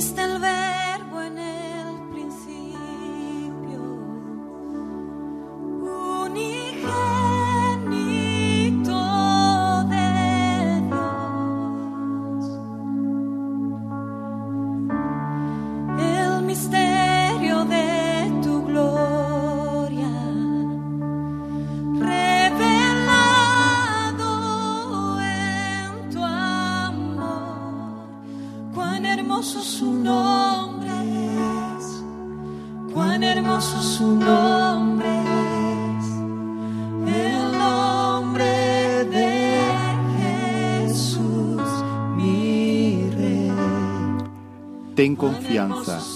dijiste el verbo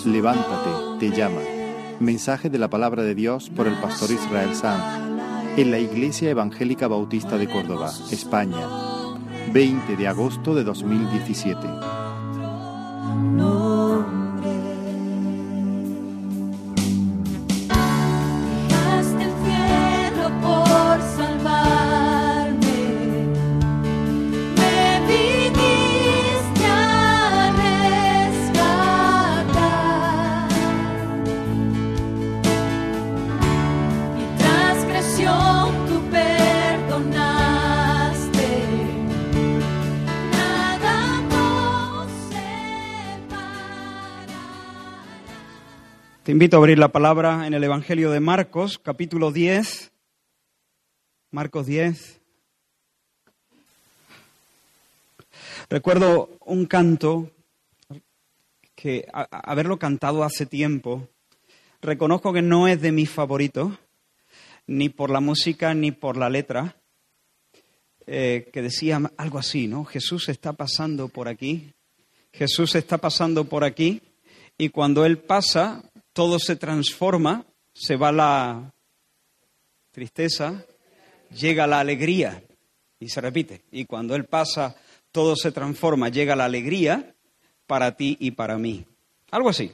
levántate, te llama. Mensaje de la palabra de Dios por el pastor Israel Sanz en la Iglesia Evangélica Bautista de Córdoba, España, 20 de agosto de 2017. Invito abrir la palabra en el Evangelio de Marcos, capítulo 10. Marcos 10. Recuerdo un canto que haberlo cantado hace tiempo. Reconozco que no es de mis favoritos, ni por la música ni por la letra, eh, que decía algo así, ¿no? Jesús está pasando por aquí, Jesús está pasando por aquí, y cuando Él pasa, todo se transforma, se va la tristeza, llega la alegría, y se repite. Y cuando Él pasa, todo se transforma, llega la alegría para ti y para mí. Algo así.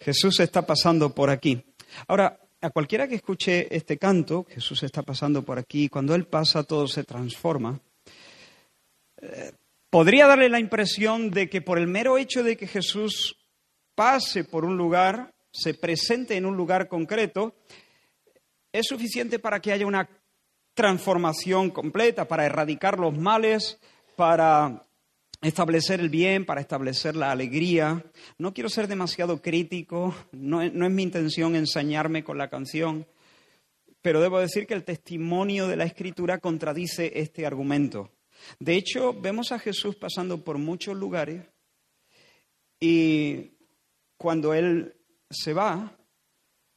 Jesús está pasando por aquí. Ahora, a cualquiera que escuche este canto, Jesús está pasando por aquí, cuando Él pasa, todo se transforma. eh, podría darle la impresión de que por el mero hecho de que Jesús pase por un lugar, se presente en un lugar concreto, es suficiente para que haya una transformación completa, para erradicar los males, para establecer el bien, para establecer la alegría. No quiero ser demasiado crítico, no, es- mi intención ensañarme con la canción, pero debo decir que el testimonio de la Escritura contradice este argumento. De hecho, vemos a Jesús pasando por muchos lugares y cuando Él se va,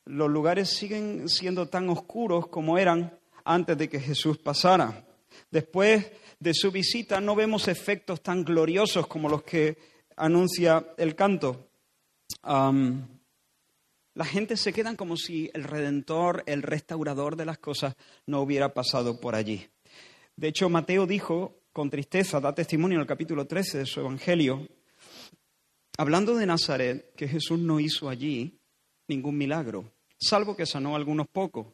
los lugares siguen siendo tan oscuros como eran antes de que Jesús pasara. Después de su visita no vemos efectos tan gloriosos como los que anuncia el canto. La gente se quedan como si el redentor, el restaurador de las cosas no hubiera pasado por allí. De hecho, Mateo dijo con tristeza, da testimonio en el capítulo 13 de su Evangelio, hablando de Nazaret, que Jesús no hizo allí ningún milagro, salvo que sanó a algunos pocos.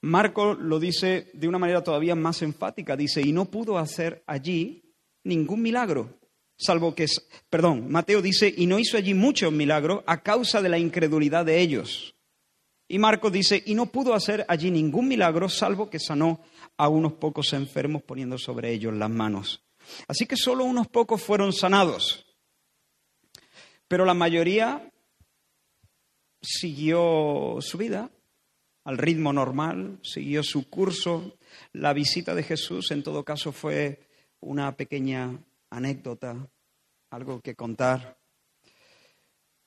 Marco lo dice de una manera todavía más enfática, dice, y no pudo hacer allí ningún milagro, salvo que, perdón, Mateo dice, y no hizo allí muchos milagros a causa de la incredulidad de ellos. Y Marcos dice, y no pudo hacer allí ningún milagro, salvo que sanó a unos pocos enfermos poniendo sobre ellos las manos. Así que solo unos pocos fueron sanados. Pero la mayoría siguió su vida al ritmo normal, siguió su curso. La visita de Jesús, en todo caso, fue una pequeña anécdota, algo que contar.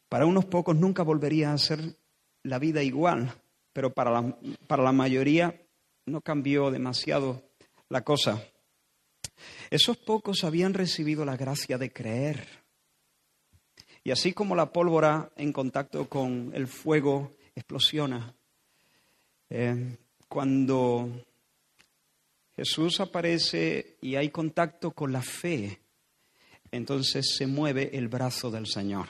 Para unos pocos nunca volvería a ser la vida igual, pero para la, para la mayoría no cambió demasiado la cosa. Esos pocos habían recibido la gracia de creer. Y así como la pólvora en contacto con el fuego explosiona, eh, cuando Jesús aparece y hay contacto con la fe, entonces se mueve el brazo del Señor.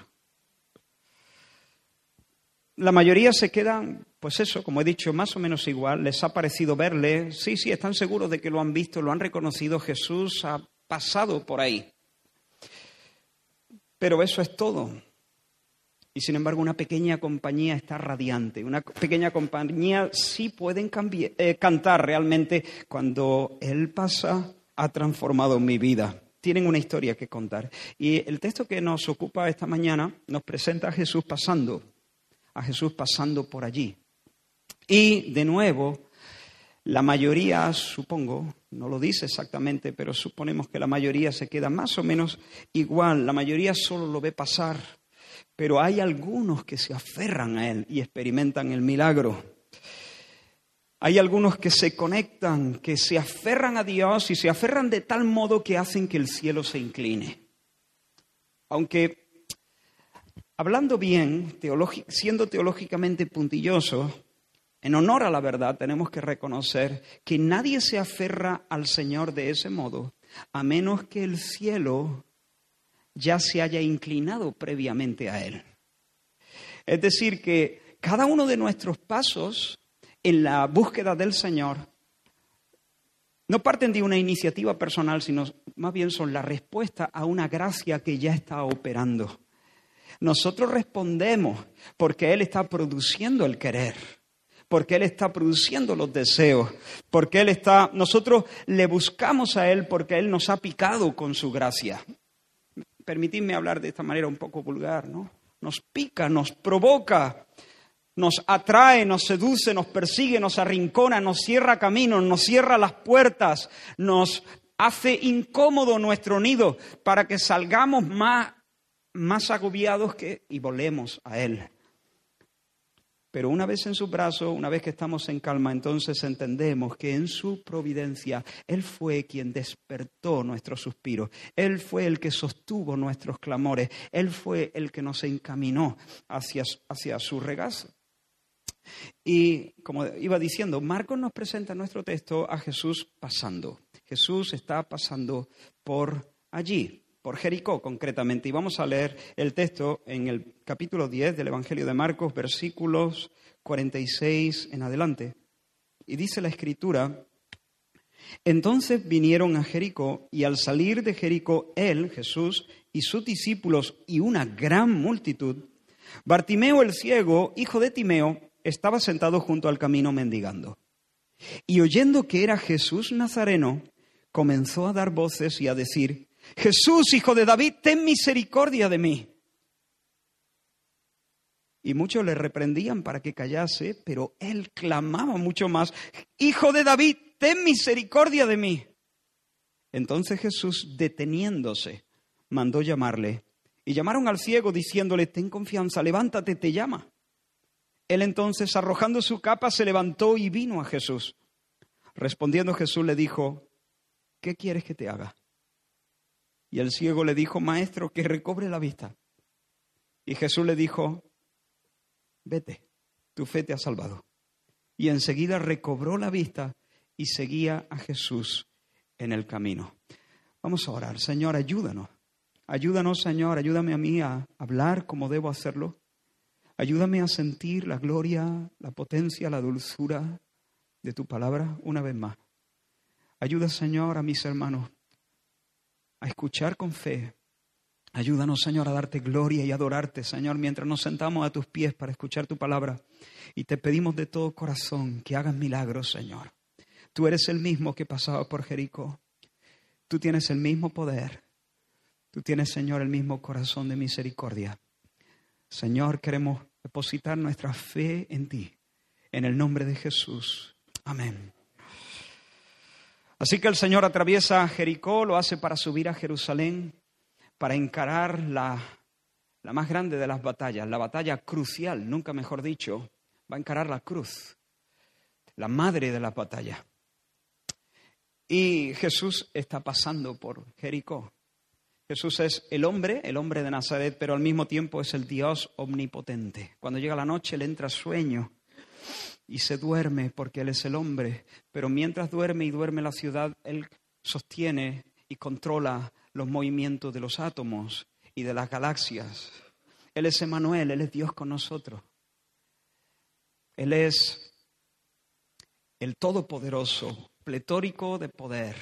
La mayoría se quedan, pues eso, como he dicho, más o menos igual. Les ha parecido verle. Sí, sí, están seguros de que lo han visto, lo han reconocido. Jesús ha pasado por ahí. Pero eso es todo. Y sin embargo, una pequeña compañía está radiante. Una pequeña compañía sí pueden eh, cantar realmente cuando Él pasa, ha transformado mi vida. Tienen una historia que contar. Y el texto que nos ocupa esta mañana nos presenta a Jesús pasando, a Jesús pasando por allí. Y de nuevo, la mayoría, supongo, no lo dice exactamente, pero suponemos que la mayoría se queda más o menos igual. La mayoría solo lo ve pasar, pero hay algunos que se aferran a él y experimentan el milagro. Hay algunos que se conectan, que se aferran a Dios y se aferran de tal modo que hacen que el cielo se incline. Aunque, hablando bien, siendo teológicamente puntilloso, en honor a la verdad tenemos que reconocer que nadie se aferra al Señor de ese modo, a menos que el cielo ya se haya inclinado previamente a Él. Es decir, que cada uno de nuestros pasos en la búsqueda del Señor no parten de una iniciativa personal, sino más bien son la respuesta a una gracia que ya está operando. Nosotros respondemos porque Él está produciendo el querer porque Él está produciendo los deseos, porque Él está, nosotros le buscamos a Él porque Él nos ha picado con su gracia. Permitidme hablar de esta manera un poco vulgar, ¿no? Nos pica, nos provoca, nos atrae, nos seduce, nos persigue, nos arrincona, nos cierra caminos, nos cierra las puertas, nos hace incómodo nuestro nido para que salgamos más, más agobiados que, y volemos a Él. Pero una vez en su brazo, una vez que estamos en calma, entonces entendemos que en su providencia Él fue quien despertó nuestros suspiros, Él fue el que sostuvo nuestros clamores, Él fue el que nos encaminó hacia, hacia su regazo. Y como iba diciendo, Marcos nos presenta en nuestro texto a Jesús pasando. Jesús está pasando por allí por Jericó concretamente. Y vamos a leer el texto en el capítulo 10 del Evangelio de Marcos, versículos 46 en adelante. Y dice la escritura, entonces vinieron a Jericó y al salir de Jericó él, Jesús, y sus discípulos y una gran multitud, Bartimeo el ciego, hijo de Timeo, estaba sentado junto al camino mendigando. Y oyendo que era Jesús Nazareno, comenzó a dar voces y a decir, Jesús, hijo de David, ten misericordia de mí. Y muchos le reprendían para que callase, pero él clamaba mucho más, Hijo de David, ten misericordia de mí. Entonces Jesús, deteniéndose, mandó llamarle. Y llamaron al ciego diciéndole, ten confianza, levántate, te llama. Él entonces, arrojando su capa, se levantó y vino a Jesús. Respondiendo Jesús le dijo, ¿qué quieres que te haga? Y el ciego le dijo, maestro, que recobre la vista. Y Jesús le dijo, vete, tu fe te ha salvado. Y enseguida recobró la vista y seguía a Jesús en el camino. Vamos a orar. Señor, ayúdanos. Ayúdanos, Señor, ayúdame a mí a hablar como debo hacerlo. Ayúdame a sentir la gloria, la potencia, la dulzura de tu palabra una vez más. Ayuda, Señor, a mis hermanos a escuchar con fe. Ayúdanos, Señor, a darte gloria y adorarte, Señor, mientras nos sentamos a tus pies para escuchar tu palabra. Y te pedimos de todo corazón que hagas milagros, Señor. Tú eres el mismo que pasaba por Jericó. Tú tienes el mismo poder. Tú tienes, Señor, el mismo corazón de misericordia. Señor, queremos depositar nuestra fe en ti. En el nombre de Jesús. Amén. Así que el Señor atraviesa Jericó, lo hace para subir a Jerusalén, para encarar la, la más grande de las batallas, la batalla crucial, nunca mejor dicho, va a encarar la cruz, la madre de la batalla. Y Jesús está pasando por Jericó. Jesús es el hombre, el hombre de Nazaret, pero al mismo tiempo es el Dios omnipotente. Cuando llega la noche le entra sueño y se duerme porque Él es el hombre, pero mientras duerme y duerme la ciudad, Él sostiene y controla los movimientos de los átomos y de las galaxias. Él es Emanuel, Él es Dios con nosotros. Él es el Todopoderoso, pletórico de poder,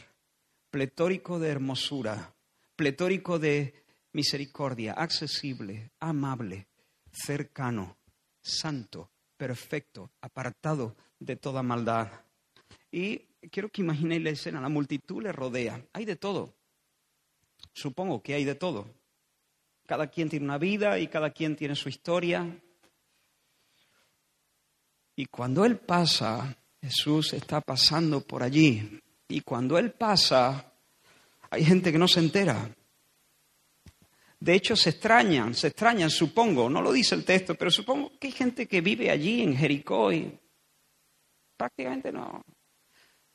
pletórico de hermosura, pletórico de misericordia, accesible, amable, cercano, santo, perfecto, apartado de toda maldad. Y quiero que imaginéis la escena, la multitud le rodea, hay de todo, supongo que hay de todo. Cada quien tiene una vida y cada quien tiene su historia. Y cuando Él pasa, Jesús está pasando por allí. Y cuando Él pasa, hay gente que no se entera. De hecho, se extrañan, se extrañan, supongo, no lo dice el texto, pero supongo que hay gente que vive allí en Jericó y prácticamente no,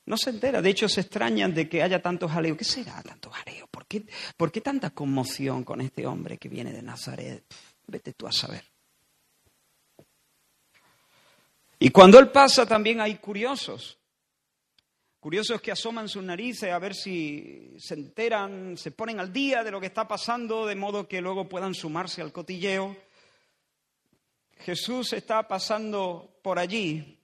no se entera. De hecho, se extrañan de que haya tanto jaleo. ¿Qué será tanto jaleo? ¿Por qué, ¿Por qué tanta conmoción con este hombre que viene de Nazaret? Vete tú a saber. Y cuando él pasa también hay curiosos. Curiosos que asoman sus narices a ver si se enteran, se ponen al día de lo que está pasando, de modo que luego puedan sumarse al cotilleo. Jesús está pasando por allí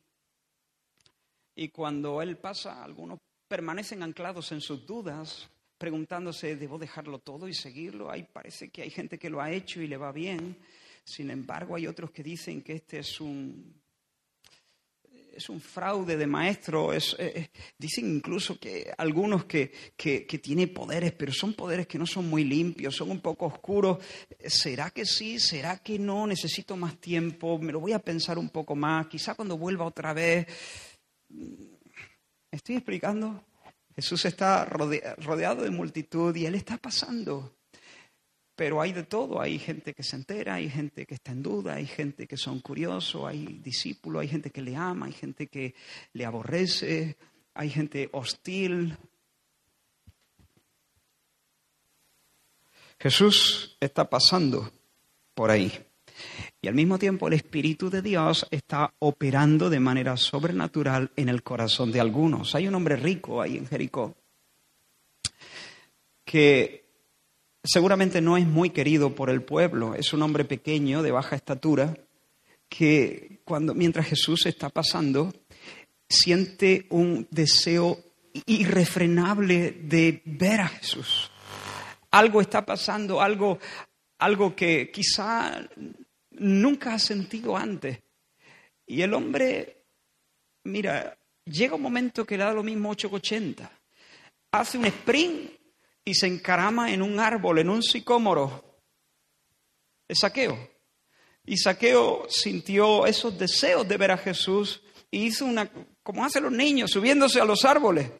y cuando Él pasa, algunos permanecen anclados en sus dudas, preguntándose, ¿debo dejarlo todo y seguirlo? Ahí parece que hay gente que lo ha hecho y le va bien. Sin embargo, hay otros que dicen que este es un es un fraude de maestro. Es, dicen incluso que algunos que, que, que tiene poderes, pero son poderes que no son muy limpios, son un poco oscuros. ¿Será que sí? ¿Será que no? Necesito más tiempo, me lo voy a pensar un poco más. Quizá cuando vuelva otra vez. ¿Estoy explicando? Jesús está rodeado de multitud y Él está pasando. Pero hay de todo, hay gente que se entera, hay gente que está en duda, hay gente que son curiosos, hay discípulos, hay gente que le ama, hay gente que le aborrece, hay gente hostil. Jesús está pasando por ahí. Y al mismo tiempo el Espíritu de Dios está operando de manera sobrenatural en el corazón de algunos. Hay un hombre rico ahí en Jericó que seguramente no es muy querido por el pueblo, es un hombre pequeño, de baja estatura, que cuando, mientras Jesús está pasando, siente un deseo irrefrenable de ver a Jesús. Algo está pasando, algo, algo que quizá nunca ha sentido antes. Y el hombre, mira, llega un momento que le da lo mismo 880. Hace un sprint y se encarama en un árbol, en un sicómoro. Es saqueo. Y saqueo sintió esos deseos de ver a Jesús y hizo una, como hacen los niños, subiéndose a los árboles.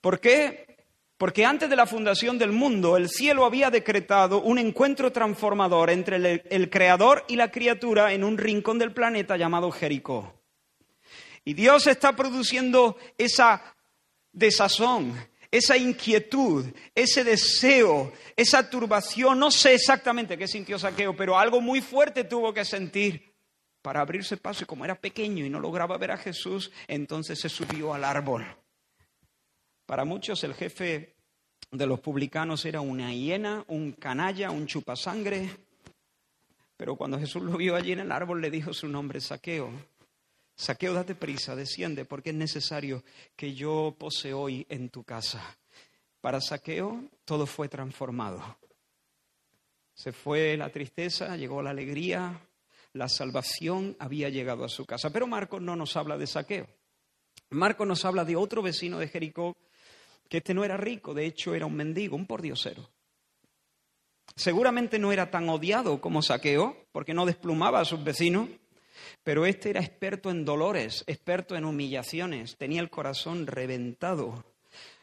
¿Por qué? Porque antes de la fundación del mundo, el cielo había decretado un encuentro transformador entre el, el, creador y la criatura en un rincón del planeta llamado Jericó. Y Dios está produciendo esa desazón, esa inquietud, ese deseo, esa turbación, no sé exactamente qué sintió Saqueo, pero algo muy fuerte tuvo que sentir para abrirse paso y como era pequeño y no lograba ver a Jesús, entonces se subió al árbol. Para muchos el jefe de los publicanos era una hiena, un canalla, un chupasangre, pero cuando Jesús lo vio allí en el árbol le dijo su nombre, Saqueo. Saqueo, date prisa, desciende, porque es necesario que yo pose hoy en tu casa. Para Saqueo todo fue transformado. Se fue la tristeza, llegó la alegría, la salvación había llegado a su casa. Pero Marcos no nos habla de Saqueo. Marcos nos habla de otro vecino de Jericó, que este no era rico, de hecho era un mendigo, un pordiosero. Seguramente no era tan odiado como Saqueo, porque no desplumaba a sus vecinos, pero este era experto en dolores, experto en humillaciones, tenía el corazón reventado.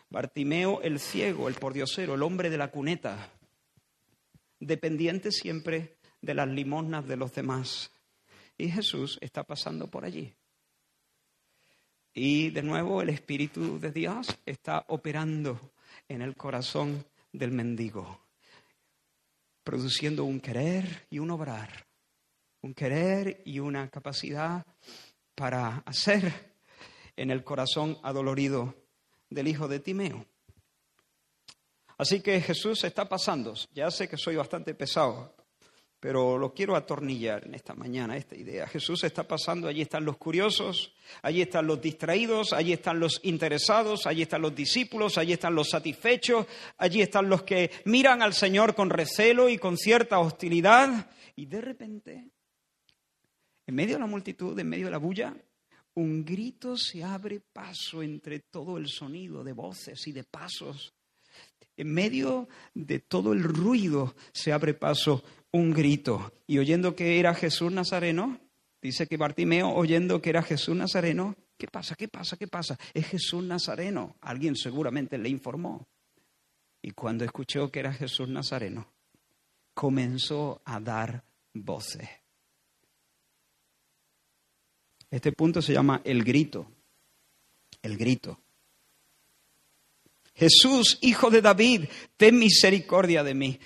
Bartimeo el ciego, el pordiosero, el hombre de la cuneta, dependiente siempre de las limosnas de los demás. Y Jesús está pasando por allí. Y de nuevo el Espíritu de Dios está operando en el corazón del mendigo, produciendo un querer y un obrar un querer y una capacidad para hacer en el corazón adolorido del hijo de Timeo. Así que Jesús está pasando. Ya sé que soy bastante pesado, pero lo quiero atornillar en esta mañana, esta idea. Jesús está pasando, allí están los curiosos, allí están los distraídos, allí están los interesados, allí están los discípulos, allí están los satisfechos, allí están los que miran al Señor con recelo y con cierta hostilidad. Y de repente, en medio de la multitud, en medio de la bulla, un grito se abre paso entre todo el sonido de voces y de pasos. En medio de todo el ruido se abre paso un grito. Y oyendo que era Jesús Nazareno, dice que Bartimeo, oyendo que era Jesús Nazareno, ¿qué pasa? ¿Qué pasa? ¿Qué pasa? Es Jesús Nazareno. Alguien seguramente le informó. Y cuando escuchó que era Jesús Nazareno, comenzó a dar voces. Este punto se llama el grito. El grito. Jesús, hijo de David, ten misericordia de mí.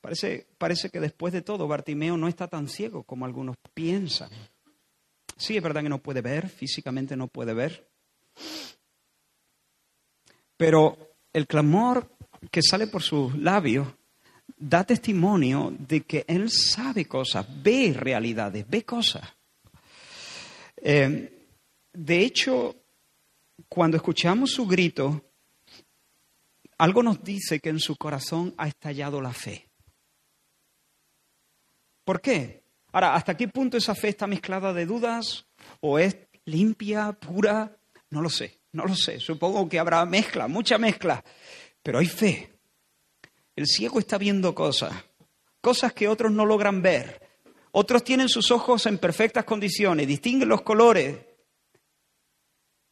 Parece, parece que después de todo Bartimeo no está tan ciego como algunos piensan. Sí, es verdad que no puede ver, físicamente no puede ver. Pero el clamor que sale por sus labios da testimonio de que él sabe cosas, ve realidades, ve cosas. Eh, de hecho, cuando escuchamos su grito, algo nos dice que en su corazón ha estallado la fe. ¿Por qué? Ahora, ¿hasta qué punto esa fe está mezclada de dudas? ¿O es limpia, pura? No lo sé, no lo sé. Supongo que habrá mezcla, mucha mezcla. Pero hay fe. El ciego está viendo cosas, cosas que otros no logran ver. Otros tienen sus ojos en perfectas condiciones, distinguen los colores,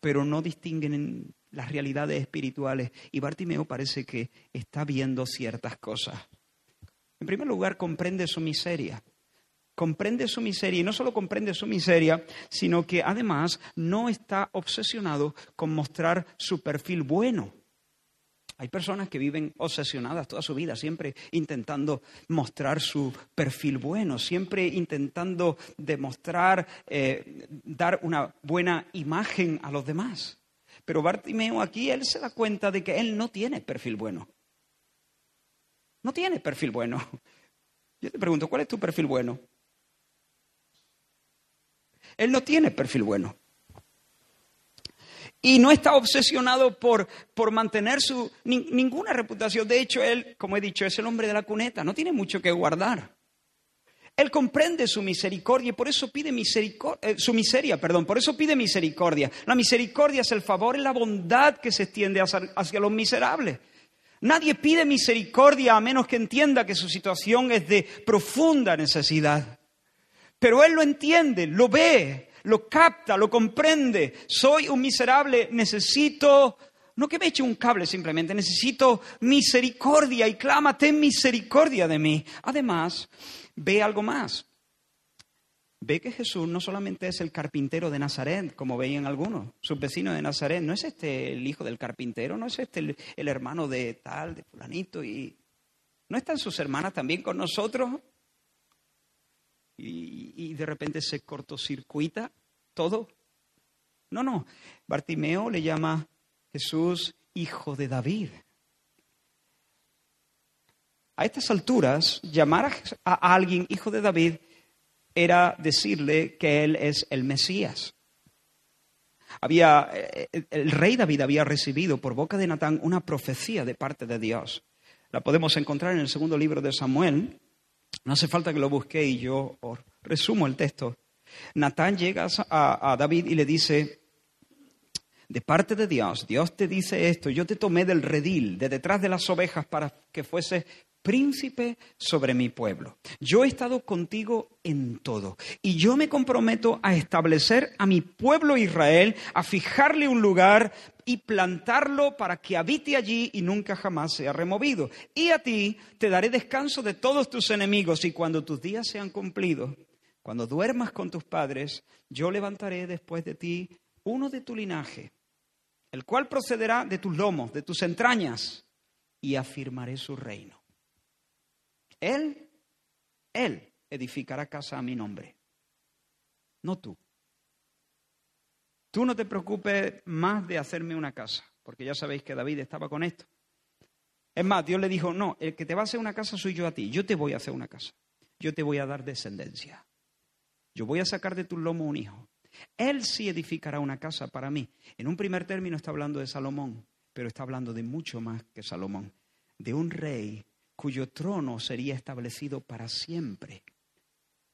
pero no distinguen las realidades espirituales. Y Bartimeo parece que está viendo ciertas cosas. En primer lugar, comprende su miseria. Comprende su miseria y no solo comprende su miseria, sino que además no está obsesionado con mostrar su perfil bueno. Hay personas que viven obsesionadas toda su vida, siempre intentando mostrar su perfil bueno, siempre intentando demostrar, eh, dar una buena imagen a los demás. Pero Bartimeo aquí, él se da cuenta de que él no tiene perfil bueno. No tiene perfil bueno. Yo te pregunto, ¿cuál es tu perfil bueno? Él no tiene perfil bueno. Y no está obsesionado por, por mantener su, ninguna reputación. De hecho, él, como he dicho, es el hombre de la cuneta, no tiene mucho que guardar. Él comprende su misericordia y por eso pide misericordia, eh, su miseria, perdón, por eso pide misericordia. La misericordia es el favor, y la bondad que se extiende hacia los miserables. Nadie pide misericordia a menos que entienda que su situación es de profunda necesidad. Pero Él lo entiende, lo ve, lo capta, lo comprende. Soy un miserable, necesito, no que me eche un cable simplemente, necesito misericordia y clama, ten misericordia de mí. Además, ve algo más ve que Jesús no solamente es el carpintero de Nazaret, como veían algunos, sus vecinos de Nazaret, no es este el hijo del carpintero, no es este el, hermano de tal, de fulanito, y ¿no están sus hermanas también con nosotros? Y, de repente se cortocircuita todo. No, no, Bartimeo le llama Jesús hijo de David. A estas alturas, llamar a alguien hijo de David era decirle que él es el Mesías. Había, eh, el rey David había recibido por boca de Natán una profecía de parte de Dios. La podemos encontrar en el segundo libro de Samuel. No hace falta que lo busque y yo resumo el texto. Natán llega a, a David y le dice, de parte de Dios, Dios te dice esto, yo te tomé del redil, de detrás de las ovejas, para que fuese príncipe sobre mi pueblo. Yo he estado contigo en todo y yo me comprometo a establecer a mi pueblo Israel, a fijarle un lugar y plantarlo para que habite allí y nunca jamás sea removido. Y a ti te daré descanso de todos tus enemigos y cuando tus días sean cumplidos, cuando duermas con tus padres, yo levantaré después de ti uno de tu linaje, el cual procederá de tus lomos, de tus entrañas, y afirmaré su reino. Él, Él edificará casa a mi nombre, no tú. Tú no te preocupes más de hacerme una casa, porque ya sabéis que David estaba con esto. Es más, Dios le dijo, no, el que te va a hacer una casa soy yo a ti, yo te voy a hacer una casa, yo te voy a dar descendencia, yo voy a sacar de tu lomo un hijo. Él sí edificará una casa para mí. En un primer término está hablando de Salomón, pero está hablando de mucho más que Salomón, de un rey cuyo trono sería establecido para siempre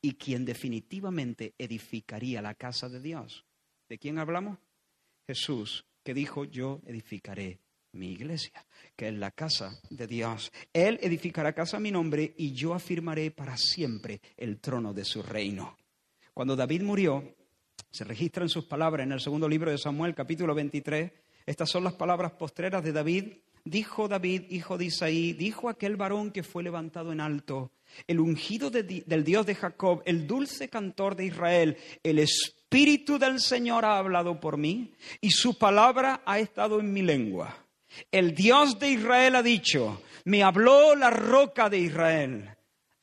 y quien definitivamente edificaría la casa de Dios. ¿De quién hablamos? Jesús, que dijo, yo edificaré mi iglesia, que es la casa de Dios. Él edificará casa a mi nombre y yo afirmaré para siempre el trono de su reino. Cuando David murió, se registran sus palabras en el segundo libro de Samuel, capítulo 23. Estas son las palabras postreras de David. Dijo David, hijo de Isaí, dijo aquel varón que fue levantado en alto, el ungido del Dios de Jacob, el dulce cantor de Israel, el Espíritu del Señor ha hablado por mí y su palabra ha estado en mi lengua. El Dios de Israel ha dicho, me habló la roca de Israel.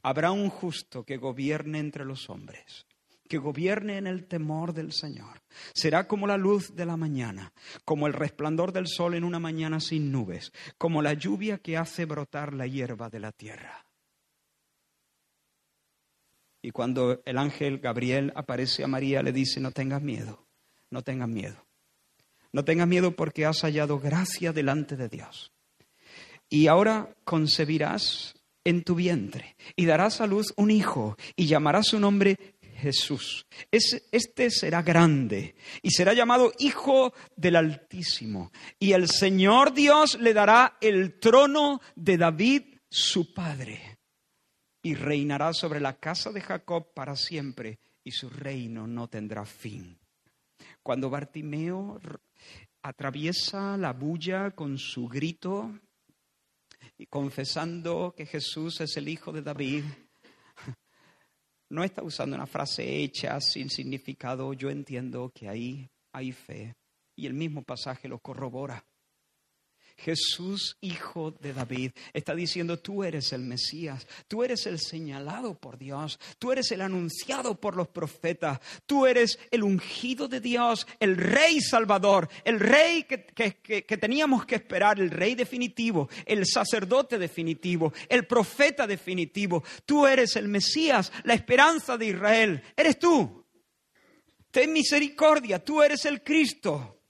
Habrá un justo que gobierne entre los hombres, que gobierne en el temor del Señor. Será como la luz de la mañana, como el resplandor del sol en una mañana sin nubes, como la lluvia que hace brotar la hierba de la tierra. Y cuando el ángel Gabriel aparece a María, le dice, no tengas miedo, no tengas miedo. No tengas miedo porque has hallado gracia delante de Dios. Y ahora concebirás en tu vientre y darás a luz un hijo y llamarás su nombre Jesús. este será grande y será llamado Hijo del Altísimo. Y el Señor Dios le dará el trono de David, su padre. Y reinará sobre la casa de Jacob para siempre y su reino no tendrá fin. Cuando Bartimeo atraviesa la bulla con su grito y confesando que Jesús es el Hijo de David, no está usando una frase hecha sin significado. Yo entiendo que ahí hay fe. Y el mismo pasaje lo corrobora. Jesús, hijo de David, está diciendo, tú eres el Mesías, tú eres el señalado por Dios, tú eres el anunciado por los profetas, tú eres el ungido de Dios, el rey salvador, el rey que, que teníamos que esperar, el rey definitivo, el sacerdote definitivo, el profeta definitivo. Tú eres el Mesías, la esperanza de Israel, eres tú. Ten misericordia, tú eres el Cristo.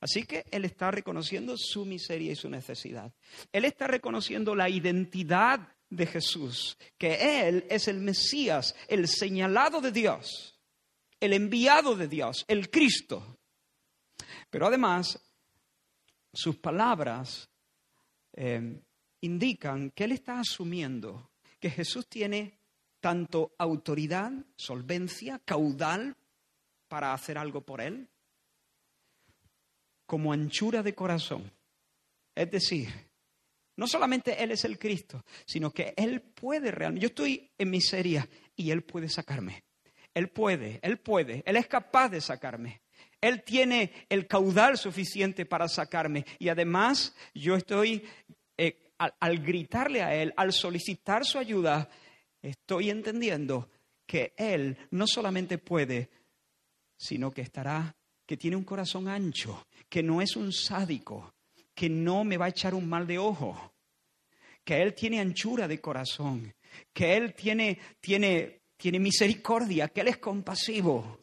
Así que Él está reconociendo su miseria y su necesidad. Él está reconociendo la identidad de Jesús, que Él es el Mesías, el señalado de Dios, el enviado de Dios, el Cristo. Pero además, sus palabras eh, indican que Él está asumiendo que Jesús tiene tanto autoridad, solvencia, caudal para hacer algo por Él, como anchura de corazón. Es decir, no solamente Él es el Cristo, sino que Él puede realmente. Yo estoy en miseria y Él puede sacarme. Él puede, Él puede, Él es capaz de sacarme. Él tiene el caudal suficiente para sacarme. Y además yo estoy, eh, al, al gritarle a Él, al solicitar su ayuda, estoy entendiendo que Él no solamente puede, sino que estará que tiene un corazón ancho, que no es un sádico, que no me va a echar un mal de ojo, que Él tiene anchura de corazón, que Él tiene, tiene, tiene misericordia, que Él es compasivo.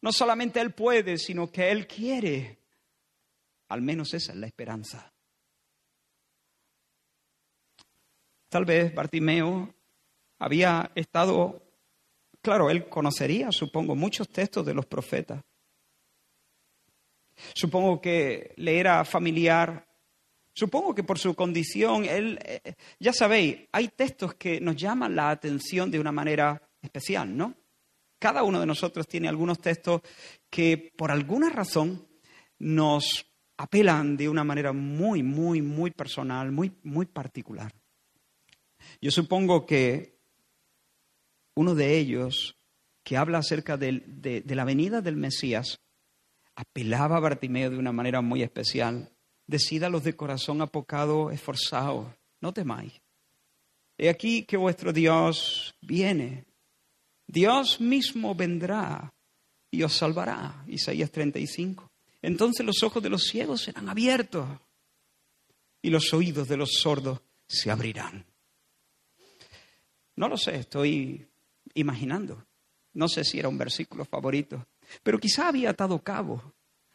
No solamente Él puede, sino que Él quiere. Al menos esa es la esperanza. Tal vez Bartimeo había estado, claro, él conocería, supongo, muchos textos de los profetas. Supongo que le era familiar. Supongo que por su condición, él, eh, ya sabéis, hay textos que nos llaman la atención de una manera especial, ¿no? Cada uno de nosotros tiene algunos textos que por alguna razón nos apelan de una manera muy, muy, muy personal, muy, muy particular. Yo supongo que uno de ellos, que habla acerca de, de la venida del Mesías, apelaba a Bartimeo de una manera muy especial. Decida los de corazón apocado, esforzados, no temáis. He aquí que vuestro Dios viene. Dios mismo vendrá y os salvará. Isaías 35. Entonces los ojos de los ciegos serán abiertos. y los oídos de los sordos se abrirán. No lo sé, estoy imaginando. No sé si era un versículo favorito, pero quizá había atado cabo.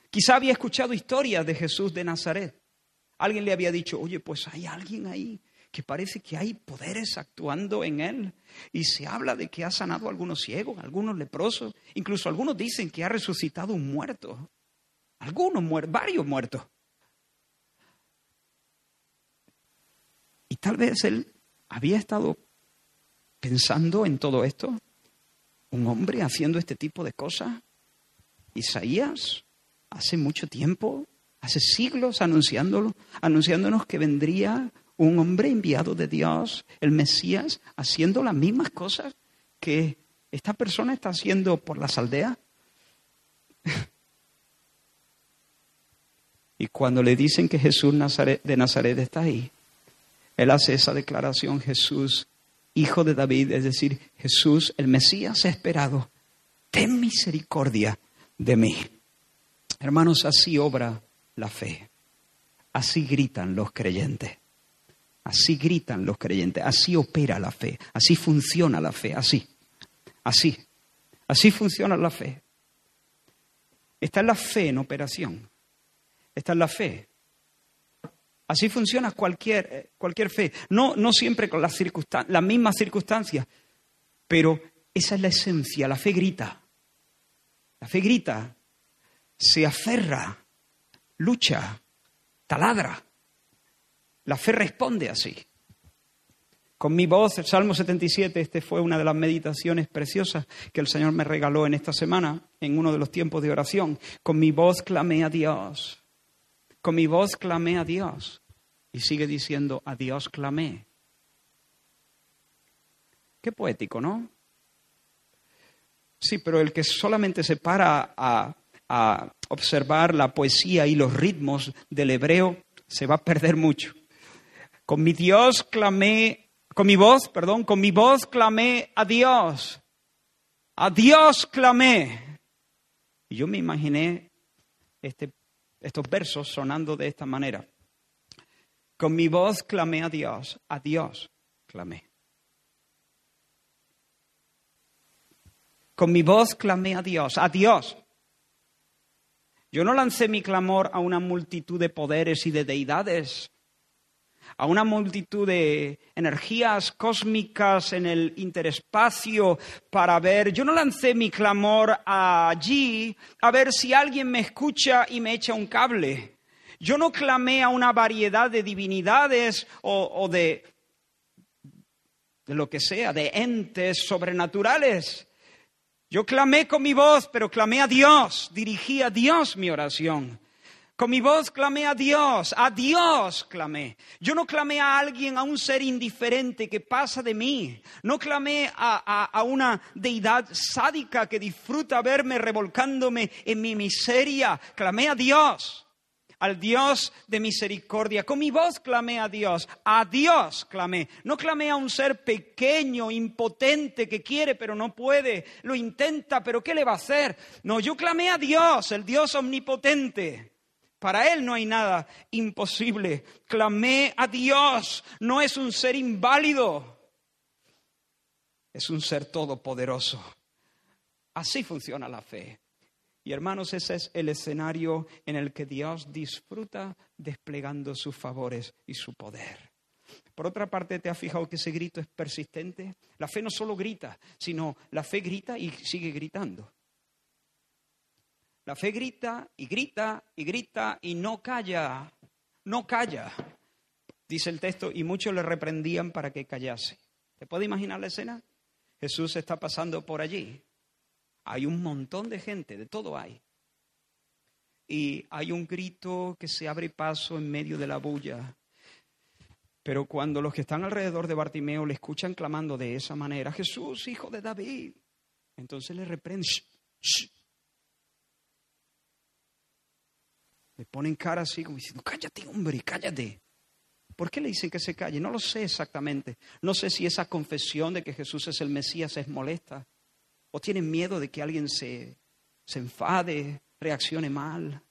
Quizá había escuchado historias de Jesús de Nazaret. Alguien le había dicho, oye, pues hay alguien ahí que parece que hay poderes actuando en él. Y se habla de que ha sanado a algunos ciegos, a algunos leprosos, incluso algunos dicen que ha resucitado un muerto. Algunos muertos, varios muertos. Y tal vez él había estado pensando en todo esto. Un hombre haciendo este tipo de cosas. Isaías, hace mucho tiempo, hace siglos anunciándolo, anunciándonos que vendría un hombre enviado de Dios, el Mesías, haciendo las mismas cosas que esta persona está haciendo por las aldeas. y cuando le dicen que Jesús de Nazaret está ahí, él hace esa declaración, Jesús, hijo de David, es decir, Jesús, el Mesías esperado, ten misericordia de mí. Hermanos, así obra la fe. Así gritan los creyentes. Así gritan los creyentes. Así opera la fe. Así funciona la fe. Así. Así. Así funciona la fe. Esta es la fe en operación. Esta es la fe Así funciona cualquier, eh, cualquier fe. No, no siempre con las, las mismas circunstancias, pero esa es la esencia. La fe grita. La fe grita, se aferra, lucha, taladra. La fe responde así. Con mi voz, el Salmo 77, este fue una de las meditaciones preciosas que el Señor me regaló en esta semana, en uno de los tiempos de oración. Con mi voz clamé a Dios. Con mi voz clamé a Dios. Y sigue diciendo, a Dios clamé. Qué poético, ¿no? Sí, pero el que solamente se para a, observar la poesía y los ritmos del hebreo se va a perder mucho. Con mi Dios clamé, con mi voz, perdón, con mi voz clamé a Dios. A Dios clamé. Y yo me imaginé este estos versos sonando de esta manera. Con mi voz clamé a Dios, a Dios clamé. Con mi voz clamé a Dios, a Dios. Yo no lancé mi clamor a una multitud de poderes y de deidades a una multitud de energías cósmicas en el interespacio para ver. Yo no lancé mi clamor allí a ver si alguien me escucha y me echa un cable. Yo no clamé a una variedad de divinidades o, de, de lo que sea, de entes sobrenaturales. Yo clamé con mi voz, pero clamé a Dios, dirigí a Dios mi oración. Con mi voz clamé a Dios, a Dios clamé. Yo no clamé a alguien, a un ser indiferente que pasa de mí. No clamé a, una deidad sádica que disfruta verme revolcándome en mi miseria. Clamé a Dios, al Dios de misericordia. Con mi voz clamé a Dios, a Dios clamé. No clamé a un ser pequeño, impotente, que quiere pero no puede, lo intenta, pero ¿qué le va a hacer? No, yo clamé a Dios, el Dios omnipotente. Para Él no hay nada imposible. Clamé a Dios. No es un ser inválido. Es un ser todopoderoso. Así funciona la fe. Y hermanos, ese es el escenario en el que Dios disfruta desplegando sus favores y su poder. Por otra parte, ¿te has fijado que ese grito es persistente? La fe no solo grita, sino la fe grita y sigue gritando. La fe grita y grita y grita y no calla, no calla. Dice el texto, y muchos le reprendían para que callase. ¿Te puede imaginar la escena? Jesús está pasando por allí. Hay un montón de gente, de todo hay. Y hay un grito que se abre paso en medio de la bulla. Pero cuando los que están alrededor de Bartimeo le escuchan clamando de esa manera, Jesús, hijo de David, entonces le reprenden, Le ponen cara así como diciendo, cállate hombre, cállate. ¿Por qué le dicen que se calle? No lo sé exactamente. No sé si esa confesión de que Jesús es el Mesías es molesta. O tienen miedo de que alguien se, se enfade, reaccione mal.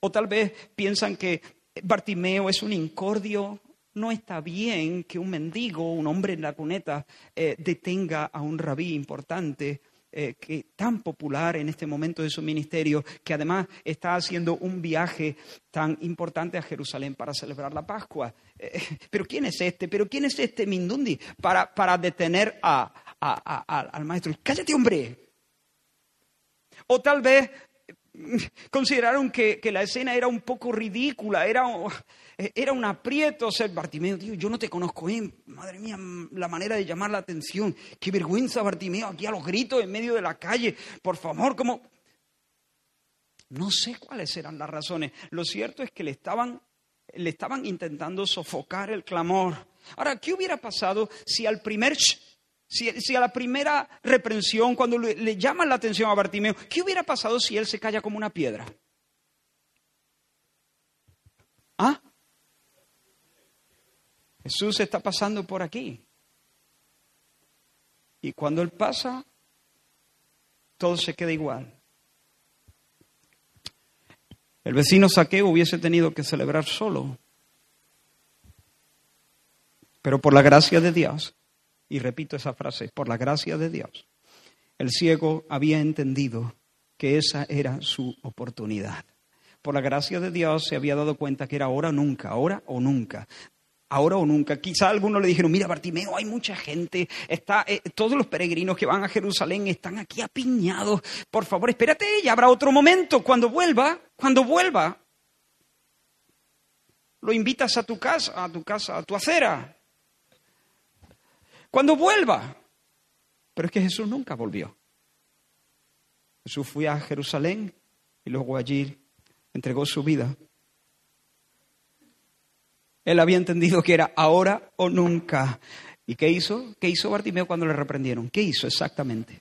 O tal vez piensan que Bartimeo es un incordio. No está bien que un mendigo, un hombre en la cuneta, eh, detenga a un rabí importante eh, que, tan popular en este momento de su ministerio, que además está haciendo un viaje tan importante a Jerusalén para celebrar la Pascua. Eh, pero ¿quién es este? ¿Pero quién es este Mindundi para, para detener a, al maestro? Cállate, hombre. O tal vez consideraron que, la escena era un poco ridícula, era, era un aprieto ser Bartimeo. Tío, yo no te conozco, ¿eh? madre mía, la manera de llamar la atención. Qué vergüenza, Bartimeo, aquí a los gritos en medio de la calle. Por favor, como... No sé cuáles eran las razones. Lo cierto es que le estaban, le estaban intentando sofocar el clamor. Ahora, ¿qué hubiera pasado si al primer si, a la primera reprensión, cuando le, llaman la atención a Bartimeo, ¿qué hubiera pasado si él se calla como una piedra? ¿Ah? Jesús está pasando por aquí. Y cuando Él pasa, todo se queda igual. El vecino Saqueo hubiese tenido que celebrar solo. Pero por la gracia de Dios, y repito esa frase, por la gracia de Dios, el ciego había entendido que esa era su oportunidad. Por la gracia de Dios se había dado cuenta que era ahora o nunca, ahora o nunca. Ahora o nunca. Quizá algunos le dijeron, mira Bartimeo, hay mucha gente, está, eh, todos los peregrinos que van a Jerusalén están aquí apiñados. Por favor, espérate, ya habrá otro momento. Cuando vuelva, cuando vuelva, lo invitas a tu casa, a tu casa, a tu acera cuando vuelva. Pero es que Jesús nunca volvió. Jesús fue a Jerusalén y luego allí entregó su vida. Él había entendido que era ahora o nunca. ¿Y qué hizo? ¿Qué hizo Bartimeo cuando le reprendieron? ¿Qué hizo exactamente?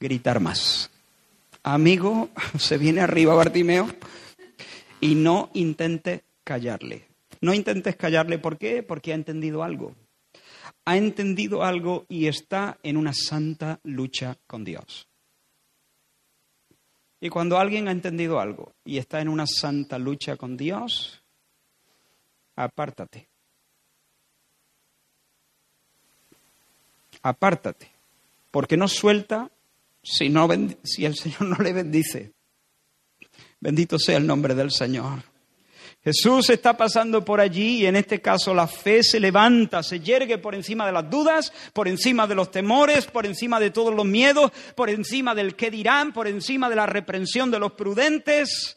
Gritar más. Amigo, se viene arriba Bartimeo y no intente callarle. No intentes callarle. ¿Por qué? Porque ha entendido algo. Ha entendido algo y está en una santa lucha con Dios. Y cuando alguien ha entendido algo y está en una santa lucha con Dios, apártate. Apártate. Porque no suelta si, no, si el Señor no le bendice. Bendito sea el nombre del Señor. Jesús está pasando por allí y en este caso la fe se levanta, se yergue por encima de las dudas, por encima de los temores, por encima de todos los miedos, por encima del qué dirán, por encima de la reprensión de los prudentes.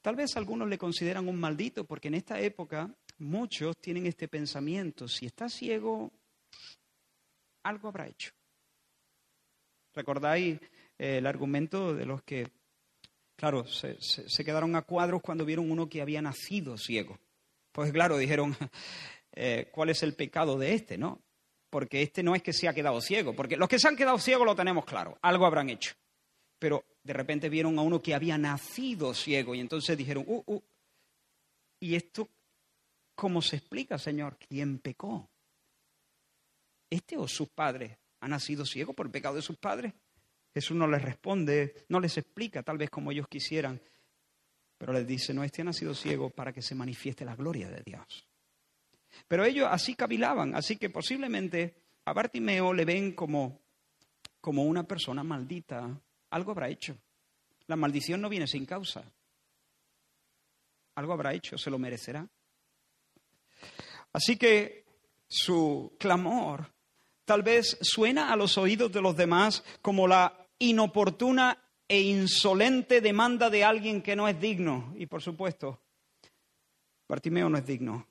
Tal vez algunos le consideran un maldito porque en esta época muchos tienen este pensamiento, si está ciego, algo habrá hecho. ¿Recordáis eh, el argumento de los que Claro, se, quedaron a cuadros cuando vieron uno que había nacido ciego. Pues claro, dijeron, eh, ¿cuál es el pecado de este? ¿No? Porque este no es que se ha quedado ciego, porque los que se han quedado ciegos lo tenemos claro, algo habrán hecho. Pero de repente vieron a uno que había nacido ciego y entonces dijeron, uh, uh, ¿y esto cómo se explica, Señor? ¿Quién pecó? ¿Este o sus padres? ¿Ha nacido ciego por el pecado de sus padres? Jesús no les responde, no les explica tal vez como ellos quisieran, pero les dice, no, este ha nacido ciego para que se manifieste la gloria de Dios. Pero ellos así cavilaban, así que posiblemente a Bartimeo le ven como, como una persona maldita. Algo habrá hecho. La maldición no viene sin causa. Algo habrá hecho, se lo merecerá. Así que su clamor tal vez suena a los oídos de los demás como la inoportuna e insolente demanda de alguien que no es digno. Y por supuesto, Bartimeo no es digno,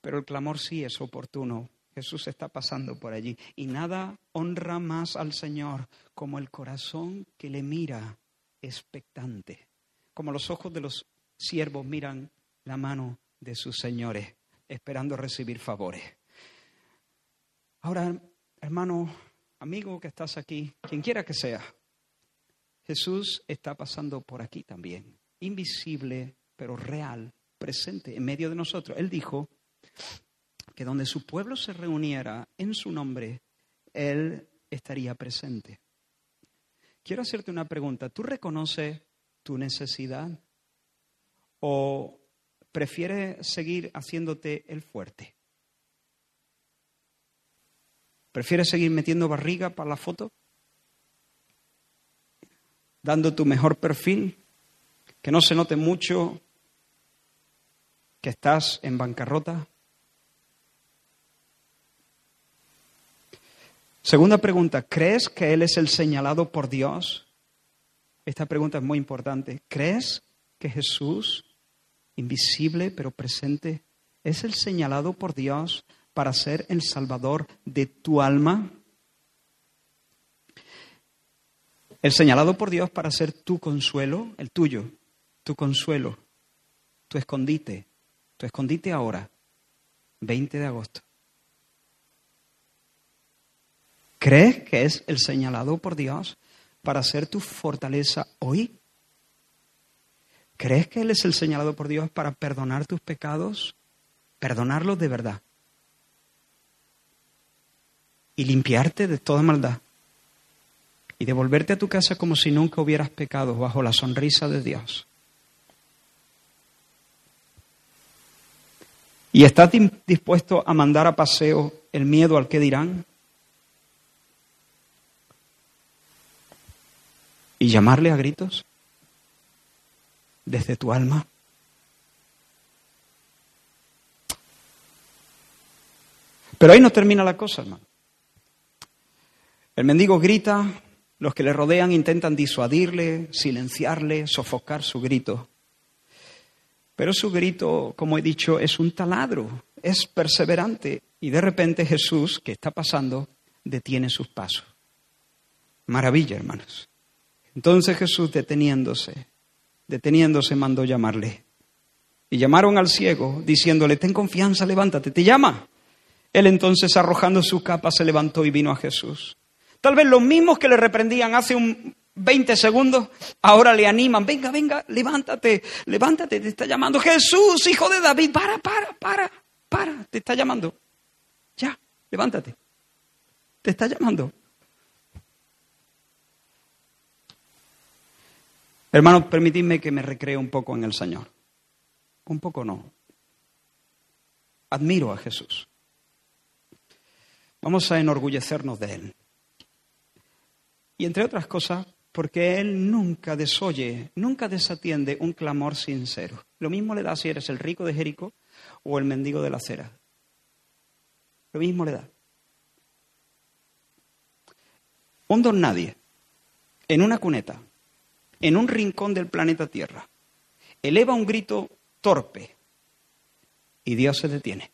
pero el clamor sí es oportuno. Jesús está pasando por allí. Y nada honra más al Señor como el corazón que le mira expectante, como los ojos de los siervos miran la mano de sus señores, esperando recibir favores. Ahora, hermano, amigo que estás aquí, quien quiera que sea, Jesús está pasando por aquí también, invisible, pero real, presente en medio de nosotros. Él dijo que donde su pueblo se reuniera en su nombre, Él estaría presente. Quiero hacerte una pregunta. ¿Tú reconoces tu necesidad? ¿O prefieres seguir haciéndote el fuerte? ¿Prefieres seguir metiendo barriga para la foto? ¿Dando tu mejor perfil? Que no se note mucho que estás en bancarrota. Segunda pregunta, ¿crees que Él es el señalado por Dios? Esta pregunta es muy importante. ¿Crees que Jesús, invisible pero presente, es el señalado por Dios para ser el Salvador de tu alma? El señalado por Dios para ser tu consuelo, el tuyo, tu consuelo, tu escondite, tu escondite ahora, 20 de agosto. ¿Crees que es el señalado por Dios para ser tu fortaleza hoy? ¿Crees que Él es el señalado por Dios para perdonar tus pecados? Perdonarlos de verdad y limpiarte de toda maldad y devolverte a tu casa como si nunca hubieras pecado bajo la sonrisa de Dios. ¿Y estás dispuesto a mandar a paseo el miedo al que dirán? ¿Y llamarle a gritos? Desde tu alma. Pero ahí no termina la cosa, hermano. El mendigo grita, los que le rodean intentan disuadirle, silenciarle, sofocar su grito. Pero su grito, como he dicho, es un taladro, es perseverante. Y de repente Jesús, que está pasando, detiene sus pasos. Maravilla, hermanos. Entonces Jesús, deteniéndose, deteniéndose, mandó llamarle. Y llamaron al ciego, diciéndole, ten confianza, levántate, te llama. Él entonces, arrojando su capa, se levantó y vino a Jesús. Tal vez los mismos que le reprendían hace un 20 segundos, ahora le animan, venga, venga, levántate, levántate, te está llamando Jesús, hijo de David, para, para, para, para, te está llamando. Ya, levántate. Te está llamando. Hermanos, permitidme que me recree un poco en el Señor. Un poco no. Admiro a Jesús. Vamos a enorgullecernos de Él. Y entre otras cosas, porque Él nunca desoye, nunca desatiende un clamor sincero. Lo mismo le da si eres el rico de Jericó o el mendigo de la acera. Lo mismo le da. Un don nadie, en una cuneta, en un rincón del planeta Tierra, eleva un grito torpe y Dios se detiene.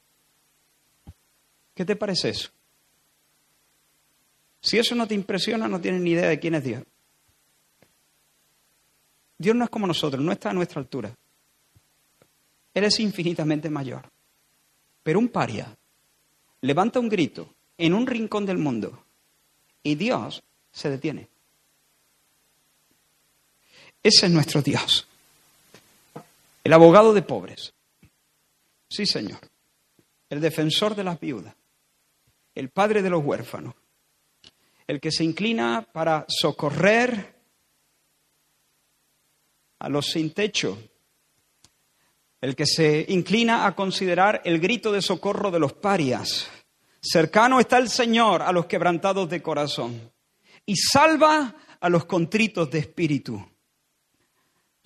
¿Qué te parece eso? Si eso no te impresiona, no tienes ni idea de quién es Dios. Dios no es como nosotros, no está a nuestra altura. Él es infinitamente mayor. Pero un paria levanta un grito en un rincón del mundo y Dios se detiene. Ese es nuestro Dios. El abogado de pobres. Sí, Señor. El defensor de las viudas. El padre de los huérfanos el que se inclina para socorrer a los sin techo, el que se inclina a considerar el grito de socorro de los parias. Cercano está el Señor a los quebrantados de corazón y salva a los contritos de espíritu.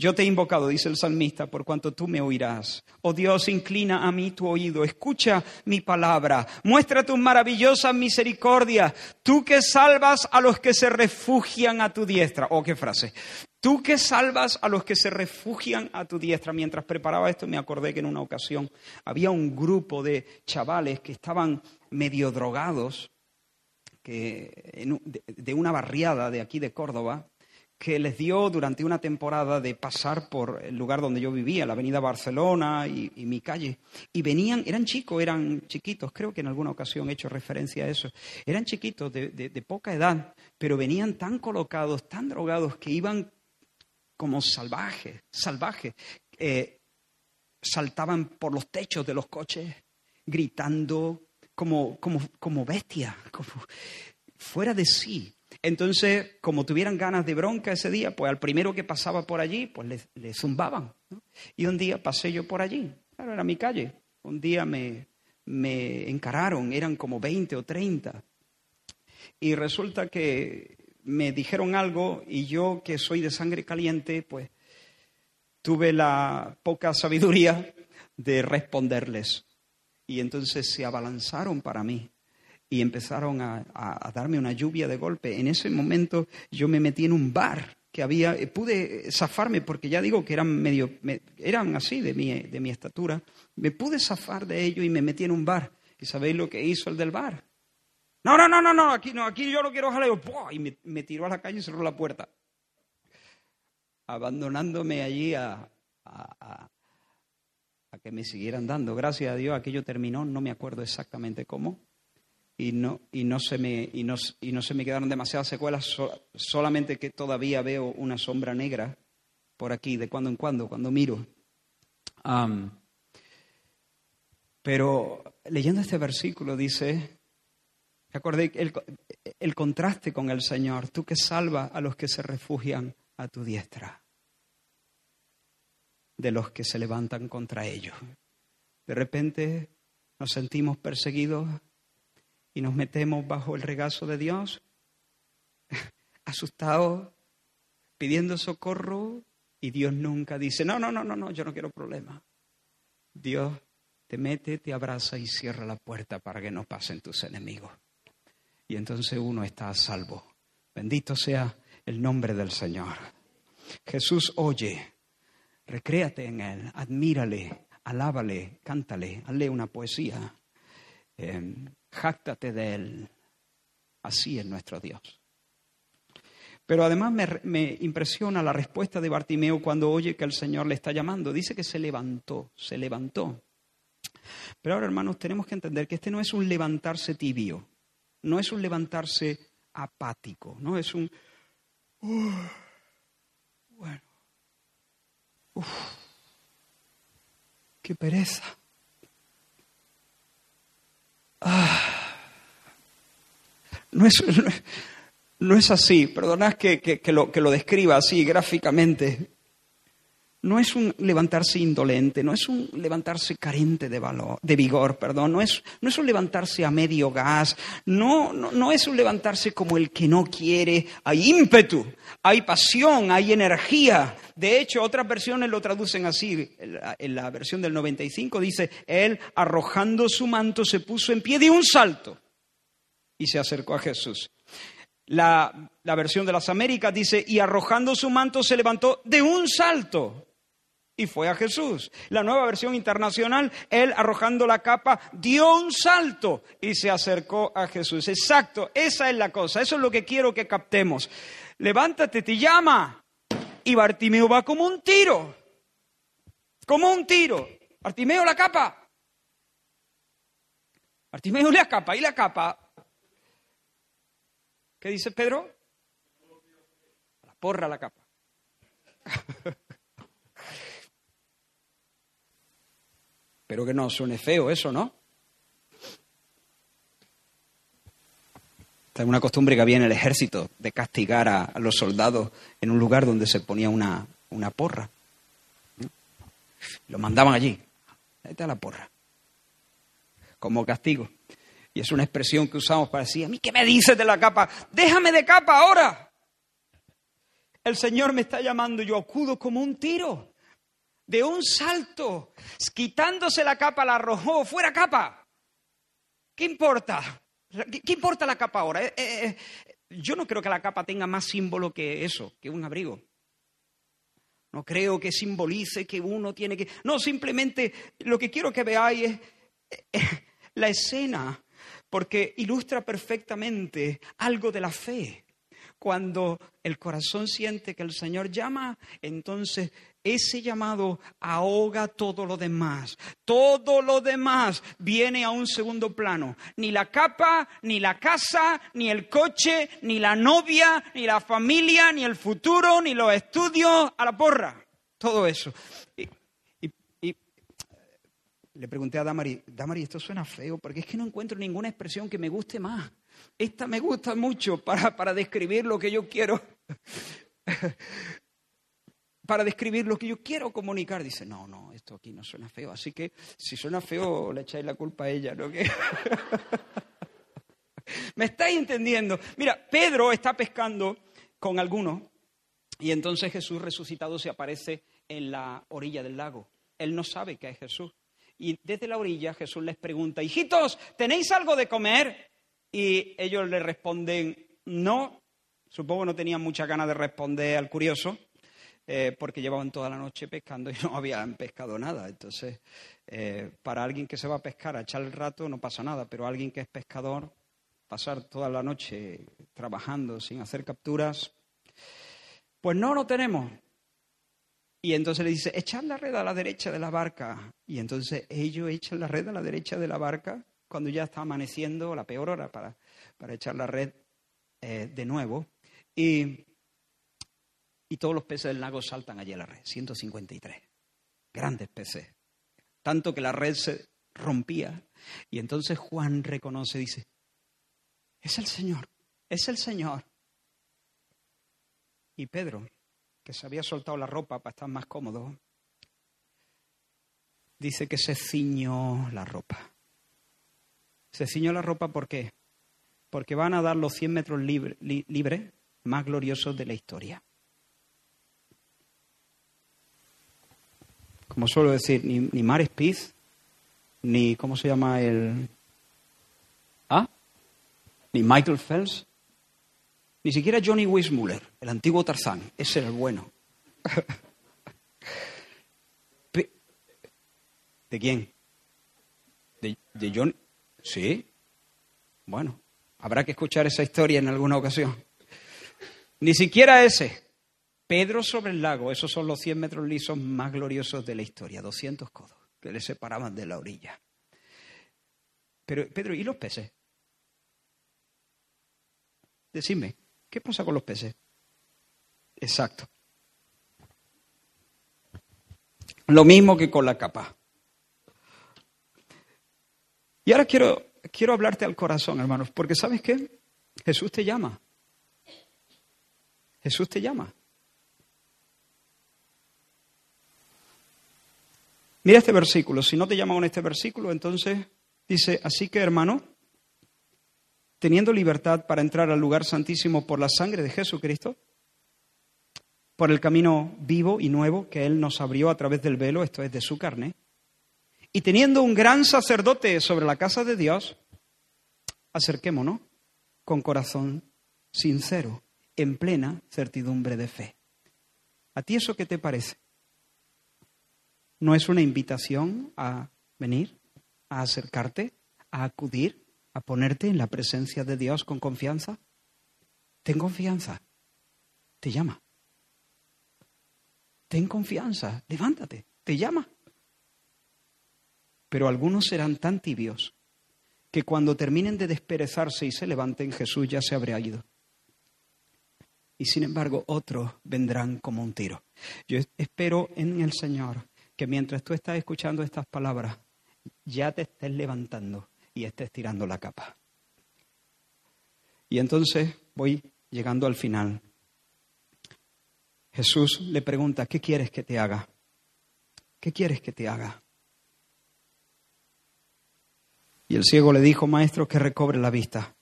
Yo te he invocado, dice el salmista, por cuanto tú me oirás. Oh Dios, inclina a mí tu oído, escucha mi palabra, muestra tu maravillosa misericordia, tú que salvas a los que se refugian a tu diestra. Oh, qué frase. Tú que salvas a los que se refugian a tu diestra. Mientras preparaba esto me acordé que en una ocasión había un grupo de chavales que estaban medio drogados que, de una barriada de aquí de Córdoba que les dio durante una temporada de pasar por el lugar donde yo vivía, la avenida Barcelona y, mi calle. Y venían, eran chicos, eran chiquitos, creo que en alguna ocasión he hecho referencia a eso. Eran chiquitos de, poca edad, pero venían tan colocados, tan drogados, que iban como salvajes, salvajes. Eh, saltaban por los techos de los coches, gritando como, como, como bestias, fuera de sí. Entonces, como tuvieran ganas de bronca ese día, pues al primero que pasaba por allí, pues le, zumbaban, Y un día pasé yo por allí, claro, era mi calle. Un día me, me encararon, eran como 20 o 30. Y resulta que me dijeron algo y yo, que soy de sangre caliente, pues tuve la poca sabiduría de responderles. Y entonces se abalanzaron para mí y empezaron a, darme una lluvia de golpe. En ese momento yo me metí en un bar que había, eh, pude zafarme porque ya digo que eran medio, eran así de mi, de mi estatura, me pude zafar de ello y me metí en un bar. ¿Y sabéis lo que hizo el del bar? No, no, no, no, no, aquí no, aquí yo no quiero jaleo. Y me, tiró a la calle y cerró la puerta. Abandonándome allí a, a, que me siguieran dando. Gracias a Dios aquello terminó, no me acuerdo exactamente cómo. Y no, y no, se, me, y no, y no se me quedaron demasiadas secuelas, solamente que todavía veo una sombra negra por aquí de cuando en cuando, cuando miro. pero leyendo este versículo dice, Acordé el, el contraste con el Señor, tú que salvas a los que se refugian a tu diestra, de los que se levantan contra ellos. De repente nos sentimos perseguidos y nos metemos bajo el regazo de Dios, asustados, pidiendo socorro, y Dios nunca dice, no, no, no, no, no, yo no quiero problema. Dios te mete, te abraza y cierra la puerta para que no pasen tus enemigos y entonces uno está a salvo. Bendito sea el nombre del Señor. Jesús oye, recréate en Él, admírale, alábale, cántale, hazle una poesía, eh, jáctate de Él. Así es nuestro Dios. Pero además me, me, impresiona la respuesta de Bartimeo cuando oye que el Señor le está llamando. Dice que se levantó, se levantó. Pero ahora, hermanos, tenemos que entender que este no es un levantarse tibio no es un levantarse apático, no es un... bueno, qué pereza. Ah, no, es, es, así, perdonad que, lo, que lo describa así gráficamente, no es un levantarse indolente, no es un levantarse carente de, valor, de vigor, perdón, no es, no es un levantarse a medio gas, no, no, es un levantarse como el que no quiere, hay ímpetu, hay pasión, hay energía. De hecho, otras versiones lo traducen así, en la, versión del 95 dice, él arrojando su manto se puso en pie de un salto y se acercó a Jesús. La, la, versión de las Américas dice, y arrojando su manto se levantó de un salto y fue a Jesús. La nueva versión internacional, él arrojando la capa dio un salto y se acercó a Jesús. Exacto, esa es la cosa, eso es lo que quiero que captemos. Levántate, te llama. Y Bartimeo va como un tiro, como un tiro. Bartimeo la capa. Bartimeo la capa y la capa. ¿Qué dice Pedro? La porra la capa. Espero que no suene feo eso, ¿no? Esta es una costumbre que había en el ejército de castigar a, los soldados en un lugar donde se ponía una, una porra. Lo mandaban allí. Vete a la porra. Como castigo. Y es una expresión que usamos para decir, ¿a mí qué me dices de la capa? Déjame de capa ahora. El Señor me está llamando, yo acudo como un tiro de un salto, quitándose la capa, la arrojó, fuera capa. ¿Qué importa? ¿Qué, importa la capa ahora? Eh, eh, eh, yo no creo que la capa tenga más símbolo que eso, que un abrigo. No creo que simbolice que uno tiene que... No, simplemente lo que quiero que veáis es la escena, porque ilustra perfectamente algo de la fe. Cuando el corazón siente que el Señor llama, entonces ese llamado ahoga todo lo demás. Todo lo demás viene a un segundo plano. Ni la capa, ni la casa, ni el coche, ni la novia, ni la familia, ni el futuro, ni los estudios, a la porra. Todo eso. Y, le pregunté a Damari, Damari, esto suena feo, porque es que no encuentro ninguna expresión que me guste más. Esta me gusta mucho para, para describir lo que yo quiero para describir lo que yo quiero comunicar. Dice, no, no, esto aquí no suena feo. Así que si suena feo, le echáis la culpa a ella, ¿no? ¿Me estáis entendiendo? Mira, Pedro está pescando con algunos y entonces Jesús resucitado se aparece en la orilla del lago. Él no sabe que es Jesús. Y desde la orilla Jesús les pregunta, hijitos, ¿tenéis algo de comer? Y ellos le responden, no. Supongo no tenían mucha ganas de responder al curioso, eh, porque llevaban toda la noche pescando y no habían pescado nada. Entonces, eh, para alguien que se va a pescar a echar el rato no pasa nada, pero alguien que es pescador, pasar toda la noche trabajando sin hacer capturas, pues no, no tenemos. Y entonces le dice, echad la red a la derecha de la barca. Y entonces ellos echan la red a la derecha de la barca cuando ya está amaneciendo, la peor hora para, para echar la red eh, de nuevo. Y, y todos los peces del lago saltan allí a la red, 153. Grandes peces. Tanto que la red se rompía. Y entonces Juan reconoce, dice, es el Señor, es el Señor. Y Pedro que se había soltado la ropa para estar más cómodo, dice que se ciñó la ropa. Se ciñó la ropa ¿por qué? Porque van a dar los 100 metros libres más gloriosos de la historia. Como suelo decir, ni, ni Mar Spiz, ni, ¿cómo se llama el...? ¿Ah? Ni Michael Phelps, ni siquiera Johnny Weissmuller, el antiguo Tarzán. Ese era el bueno. ¿De quién? ¿De, ¿De John? Sí. Bueno, habrá que escuchar esa historia en alguna ocasión. Ni siquiera ese. Pedro sobre el lago, esos son los 100 metros lisos más gloriosos de la historia, 200 codos que le separaban de la orilla. Pero, Pedro, ¿y los peces? Decidme, ¿Qué pasa con los peces? Exacto. Lo mismo que con la capa. Y ahora quiero, quiero hablarte al corazón, hermanos, porque ¿sabes qué? Jesús te llama. Jesús te llama. Mira este versículo. Si no te llama con este versículo, entonces dice, así que hermano, teniendo libertad para entrar al lugar santísimo por la sangre de Jesucristo, por el camino vivo y nuevo que Él nos abrió a través del velo, esto es de su carne, y teniendo un gran sacerdote sobre la casa de Dios, acerquémonos con corazón sincero, en plena certidumbre de fe. ¿A ti eso qué te parece? ¿No es una invitación a venir, a acercarte, a acudir? a ponerte en la presencia de Dios con confianza? Ten confianza. Te llama. Ten confianza. Levántate. Te llama. Pero algunos serán tan tibios que cuando terminen de desperezarse y se levanten, Jesús ya se habrá ido. Y sin embargo, otros vendrán como un tiro. Yo espero en el Señor que mientras tú estás escuchando estas palabras, ya te estés levantando y estés tirando la capa. Y entonces voy llegando al final. Jesús le pregunta, ¿qué quieres que te haga? ¿Qué quieres que te haga? Y el ciego le dijo, maestro, que recobre la vista.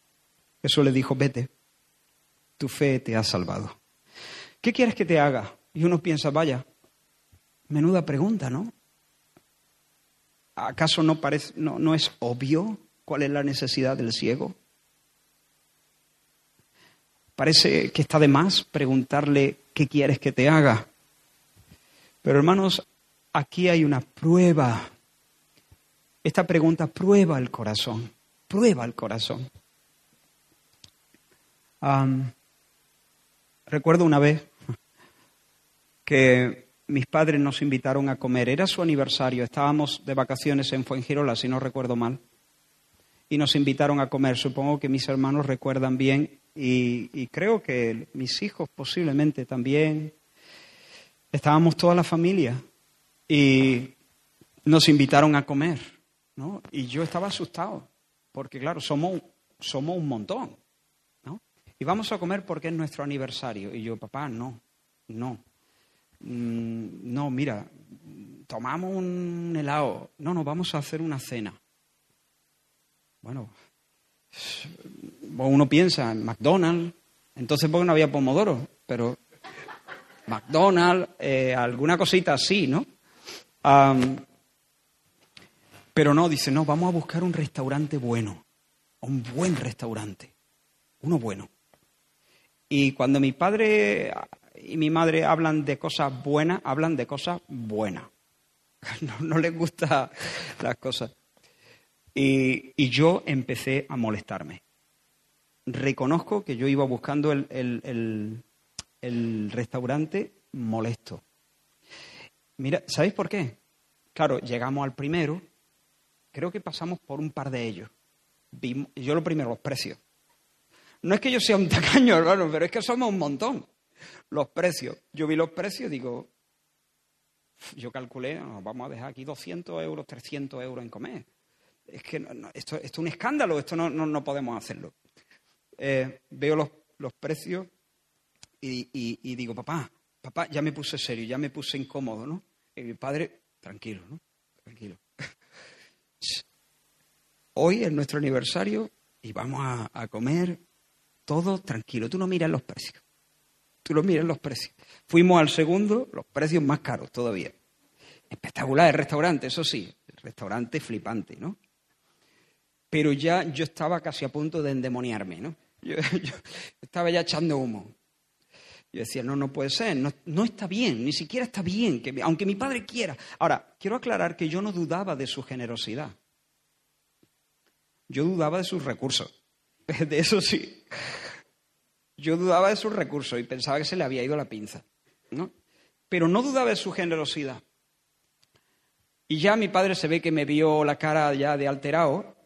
Jesús le dijo, vete, tu fe te ha salvado. ¿Qué quieres que te haga? Y uno piensa, vaya, menuda pregunta, ¿no? ¿Acaso no, parece, no, no es obvio cuál es la necesidad del ciego? Parece que está de más preguntarle qué quieres que te haga. Pero hermanos, aquí hay una prueba. Esta pregunta prueba el corazón, prueba el corazón. recuerdo una vez que mis padres nos invitaron a comer. Era su aniversario. Estábamos de vacaciones en Fuengirola, si no recuerdo mal. Y nos invitaron a comer. Supongo que mis hermanos recuerdan bien y, creo que mis hijos posiblemente también. Estábamos toda la familia y nos invitaron a comer. ¿no? Y yo estaba asustado porque, claro, somos, somos un montón. ¿no? Y vamos a comer porque es nuestro aniversario. Y yo, papá, no, no no, mira, tomamos un helado. No, no, vamos a hacer una cena. Bueno, uno piensa en McDonald's, entonces porque no había pomodoro, pero McDonald's, eh, alguna cosita así, ¿no? pero no, dice, no, vamos a buscar un restaurante bueno, un buen restaurante, uno bueno. Y cuando mi padre y mi madre hablan de cosas buenas, hablan de cosas buenas. No, les gustan las cosas. Y, yo empecé a molestarme. Reconozco que yo iba buscando el, restaurante molesto. Mira, ¿sabéis por qué? Claro, llegamos al primero, creo que pasamos por un par de ellos. yo lo primero, los precios. No es que yo sea un tacaño, hermano, pero es que somos un montón. Los precios. Yo vi los precios, digo, yo calculé, vamos a dejar aquí 200 euros, 300 euros en comer es que esto, es un escándalo, esto no, no, podemos hacerlo. Eh, veo los, precios y, digo, papá, papá, ya me puse serio, ya me puse incómodo, ¿no? Y mi padre, tranquilo, ¿no? Tranquilo. Hoy es nuestro aniversario y vamos a, a comer todo tranquilo. Tú no miras los precios. Tú no miras los precios. Fuimos al segundo, los precios más caros todavía. Espectacular el restaurante, eso sí. El restaurante flipante, ¿no? pero ya yo estaba casi a punto de endemoniarme, ¿no? Yo, estaba ya echando humo. Yo decía, no, no puede ser, no, está bien, ni siquiera está bien, que, aunque mi padre quiera. Ahora, quiero aclarar que yo no dudaba de su generosidad. Yo dudaba de sus recursos. De eso sí. Yo dudaba de sus recursos y pensaba que se le había ido la pinza. ¿no? Pero no dudaba de su generosidad. Y ya mi padre se ve que me vio la cara ya de alterado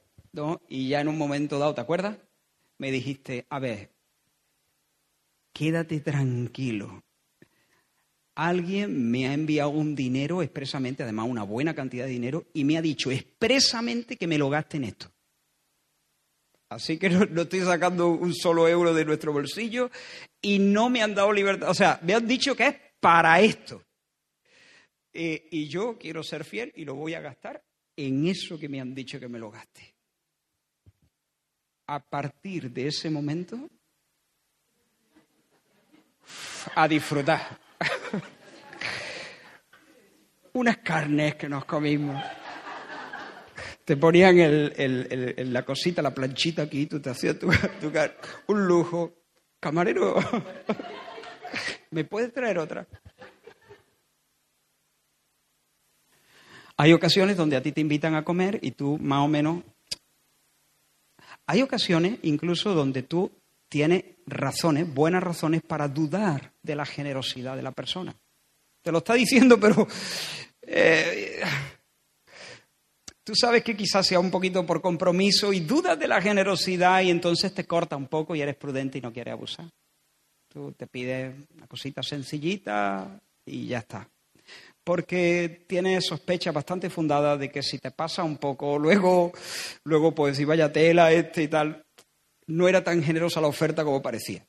y ya en un momento dado, ¿te acuerdas? Me dijiste, a ver, quédate tranquilo. Alguien me ha enviado un dinero expresamente, además una buena cantidad de dinero, y me ha dicho expresamente que me lo gaste en esto. Así que no, estoy sacando un solo euro de nuestro bolsillo y no me han dado libertad. O sea, me han dicho que es para esto. Eh, y yo quiero ser fiel y lo voy a gastar en eso que me han dicho que me lo gaste a partir de ese momento a disfrutar. Unas carnes que nos comimos. Te ponían la cosita, la planchita aquí, tú te hacías tu, un lujo. Camarero, ¿me puedes traer otra? Hay ocasiones donde a ti te invitan a comer y tú más o menos hay ocasiones incluso donde tú tienes razones, buenas razones para dudar de la generosidad de la persona. Te lo está diciendo, pero eh, tú sabes que quizás sea un poquito por compromiso y dudas de la generosidad y entonces te corta un poco y eres prudente y no quieres abusar. Tú te pides una cosita sencillita y ya está porque tiene sospechas bastante fundadas de que si te pasa un poco, luego, luego pues si vaya tela este y tal, no era tan generosa la oferta como parecía.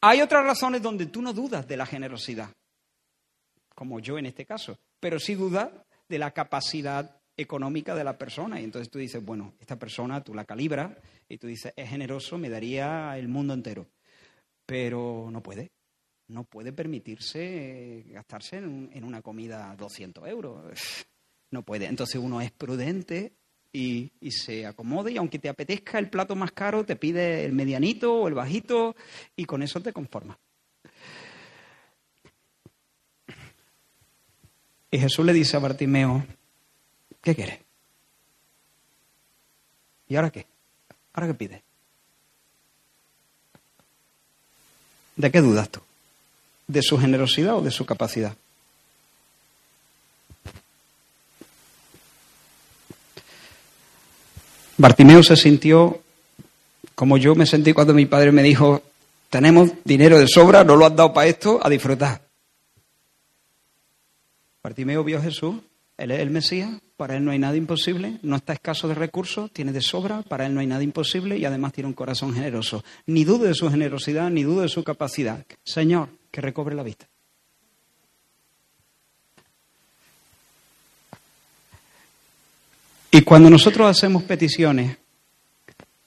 Hay otras razones donde tú no dudas de la generosidad, como yo en este caso, pero sí dudas de la capacidad económica de la persona. Y entonces tú dices, bueno, esta persona tú la calibras y tú dices, es generoso, me daría el mundo entero. Pero no puede no puede permitirse gastarse en, una comida 200 euros. No puede. Entonces uno es prudente y, se acomode y aunque te apetezca el plato más caro, te pide el medianito o el bajito y con eso te conformas. Y Jesús le dice a Bartimeo, ¿qué quieres? ¿Y ahora qué? ¿Ahora qué pides? ¿De qué dudas tú? de su generosidad o de su capacidad. Bartimeo se sintió como yo me sentí cuando mi padre me dijo, tenemos dinero de sobra, no lo has dado para esto, a disfrutar. Bartimeo vio a Jesús, él es el Mesías, para Él no hay nada imposible, no está escaso de recursos, tiene de sobra, para Él no hay nada imposible y además tiene un corazón generoso. Ni dude de su generosidad, ni dude de su capacidad. Señor, que recobre la vista. Y cuando nosotros hacemos peticiones